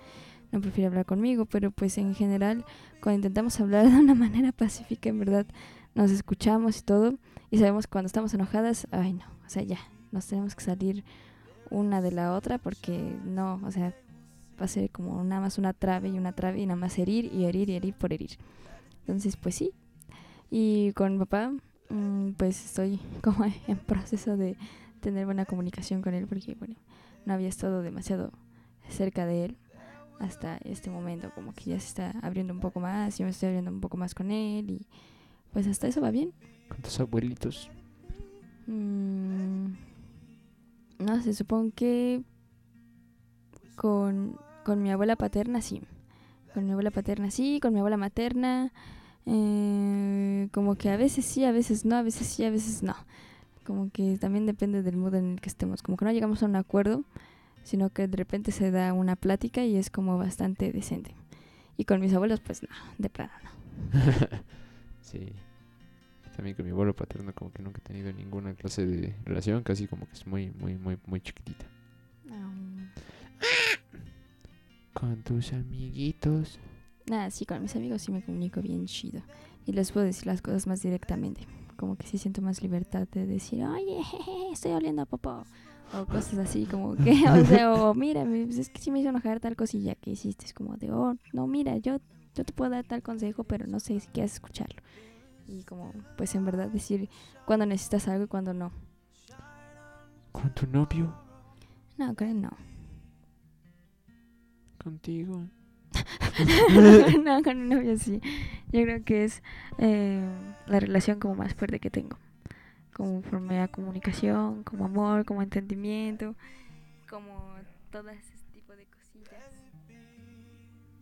no prefiere hablar conmigo, pero pues en general cuando intentamos hablar de una manera pacífica, en verdad nos escuchamos y todo y sabemos cuando estamos enojadas, ay no, o sea, ya, nos tenemos que salir una de la otra porque no, o sea, va a ser como nada más una trave y una trave y nada más herir y herir y herir por herir. Entonces, pues sí. Y con papá, mm, pues estoy como en proceso de tener buena comunicación con él porque, bueno, no había estado demasiado cerca de él hasta este momento, como que ya se está abriendo un poco más, yo me estoy abriendo un poco más con él y pues hasta eso va bien. ¿Con tus abuelitos? Mm, no sé, supongo que con, con mi abuela paterna sí. Con mi abuela paterna sí, con mi abuela materna. Eh, como que a veces sí, a veces no, a veces sí, a veces no. Como que también depende del mood en el que estemos. Como que no llegamos a un acuerdo, sino que de repente se da una plática y es como bastante decente. Y con mis abuelos, pues no, de plano no. sí. También con mi abuelo paterno como que nunca he tenido ninguna clase de relación, casi como que es muy, muy, muy, muy chiquitita. Con tus amiguitos. Nada, sí, con mis amigos sí me comunico bien chido. Y les puedo decir las cosas más directamente como que sí siento más libertad de decir, oye, estoy oliendo a popó. O cosas así, como que, o sea, o mira, pues es que sí me hizo enojar tal cosilla que hiciste. Es como de, oh, no, mira, yo, yo te puedo dar tal consejo, pero no sé si quieres escucharlo. Y como, pues en verdad decir cuando necesitas algo y cuando no. ¿Con tu novio? No, creo no. ¿Contigo? no, con mi novio sí. Yo creo que es eh, la relación como más fuerte que tengo. Como forma de comunicación, como amor, como entendimiento, como todo ese tipo de cosillas.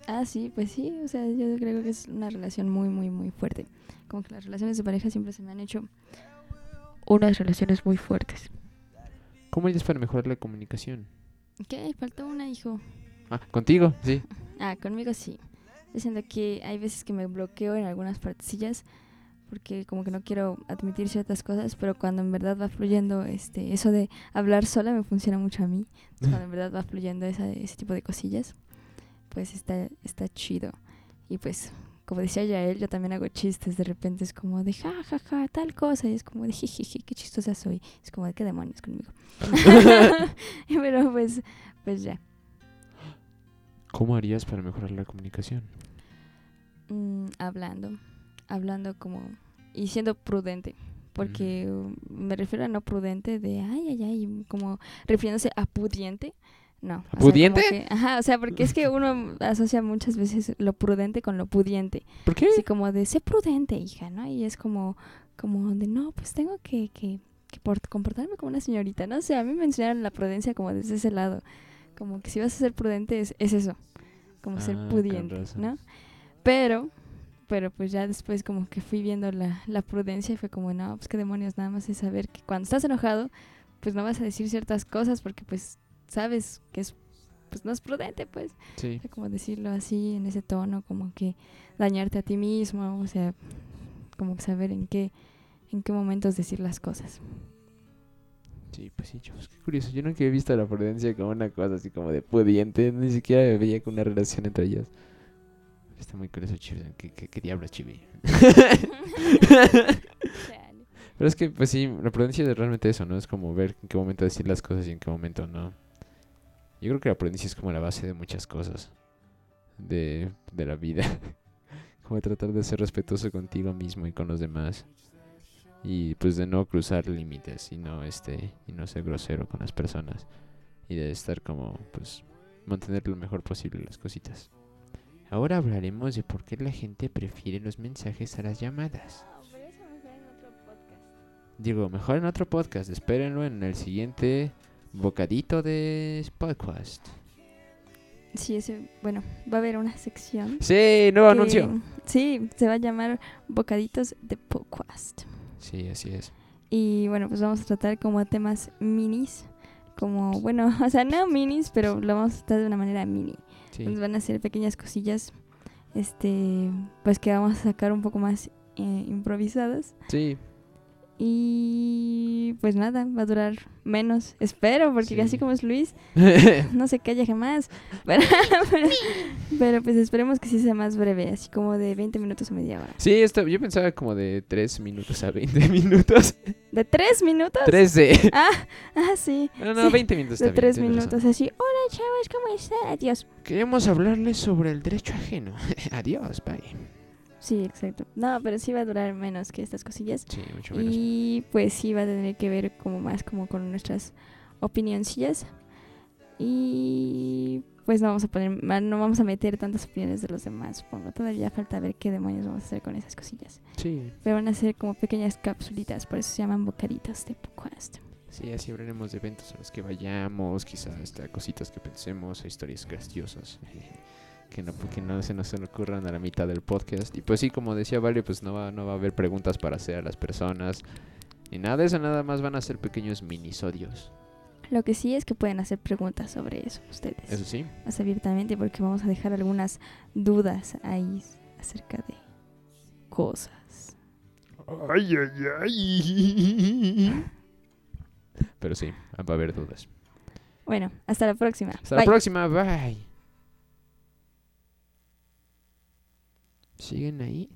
Ah, sí, pues sí, o sea, yo creo que es una relación muy, muy, muy fuerte. Como que las relaciones de pareja siempre se me han hecho unas relaciones muy fuertes. ¿Cómo es para mejorar la comunicación? ¿Qué? Falta una, hijo. Ah, contigo, sí. Ah, conmigo sí. Diciendo que hay veces que me bloqueo en algunas partecillas porque como que no quiero admitir ciertas cosas, pero cuando en verdad va fluyendo este eso de hablar sola me funciona mucho a mí. cuando en verdad va fluyendo ese tipo de cosillas, pues está está chido. Y pues como decía ya él, yo también hago chistes, de repente es como de ja, ja, ja, tal cosa, y es como de jijiji, qué chistosa soy, es como de qué demonios conmigo. pero pues, pues ya. ¿Cómo harías para mejorar la comunicación? Mm, hablando, hablando como y siendo prudente, porque mm. me refiero a no prudente de ay, ay, ay, como refiriéndose a pudiente. No. ¿Pudiente? ajá, o sea, porque es que uno asocia muchas veces lo prudente con lo pudiente. ¿Por qué? Así como de, sé prudente, hija, ¿no? Y es como, como de, no, pues tengo que, que, que comportarme como una señorita, ¿no? O sea, a mí me enseñaron la prudencia como desde ese lado como que si vas a ser prudente es, es eso, como ser Ah, pudiente. ¿no? Pero, pero pues ya después como que fui viendo la, la prudencia y fue como, no, pues qué demonios, nada más es saber que cuando estás enojado, pues no vas a decir ciertas cosas porque pues sabes que es, pues no es prudente, pues. Sí. O sea, como decirlo así, en ese tono, como que dañarte a ti mismo, o sea, como que saber en qué, en qué momentos decir las cosas. Sí, pues sí, chavos, qué curioso. Yo nunca he visto la prudencia como una cosa así como de pudiente. Ni siquiera veía con una relación entre ellas. Está muy curioso, Chibi. ¿Qué, qué, qué diablos, Chibi? Pero es que, pues sí, la prudencia es realmente eso, ¿no? Es como ver en qué momento decir las cosas y en qué momento no. Yo creo que la prudencia es como la base de muchas cosas de, de la vida. como tratar de ser respetuoso contigo mismo y con los demás. Y pues de no cruzar límites y no, este, y no ser grosero con las personas. Y de estar como, pues, mantener lo mejor posible las cositas. Ahora hablaremos de por qué la gente prefiere los mensajes a las llamadas. Digo, mejor en otro podcast. Espérenlo en el siguiente bocadito de podcast. Sí, ese, bueno, va a haber una sección. Sí, nuevo que- anuncio. Sí, se va a llamar Bocaditos de Podcast. Sí, así es. Y bueno, pues vamos a tratar como temas minis. Como, bueno, o sea, no minis, pero lo vamos a tratar de una manera mini. Sí. Nos van a hacer pequeñas cosillas, este, pues que vamos a sacar un poco más eh, improvisadas. Sí. Y pues nada, va a durar menos, espero, porque Sí. así como es Luis, no se calla jamás. Pero, pero, pero, pues esperemos que sí sea más breve, así como de 20 minutos a media hora. sí, esto, yo pensaba como de 3 minutos a 20 minutos. ¿De 3 minutos? 13. Ah, ah, sí. No, no, Sí, 20 minutos De está bien, 3 tienes razón. minutos, así. Hola chavos, ¿cómo están? Adiós. Queremos hablarles sobre el derecho ajeno. Adiós, bye. Sí, exacto. No, pero sí va a durar menos que estas cosillas. Sí, mucho menos. Y pues sí va a tener que ver como más como con nuestras opinioncillas. Y pues no vamos a poner, no vamos a meter tantas opiniones de los demás, supongo. Todavía falta ver qué demonios vamos a hacer con esas cosillas. Sí, Pero van a ser como pequeñas capsulitas, por eso se llaman bocaditas de podcast. sí, así hablaremos de eventos a los que vayamos, quizás hasta cositas que pensemos, historias graciosas. Que no, que no se nos ocurran a la mitad del podcast. Y pues sí, como decía Vale, pues no va, no va a haber preguntas para hacer a las personas. Ni nada de eso, nada más van a ser pequeños minisodios. Lo que sí es que pueden hacer preguntas sobre eso ustedes. Eso sí. Más abiertamente porque vamos a dejar algunas dudas ahí acerca de cosas. Ay, ay, ay. Pero sí, va a haber dudas. Bueno, hasta la próxima. Hasta Bye. la próxima, bye. ¿Siguen ahí?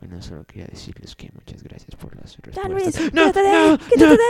Bueno, solo quería decirles que muchas gracias por las respuestas. quítate de ahí, quítate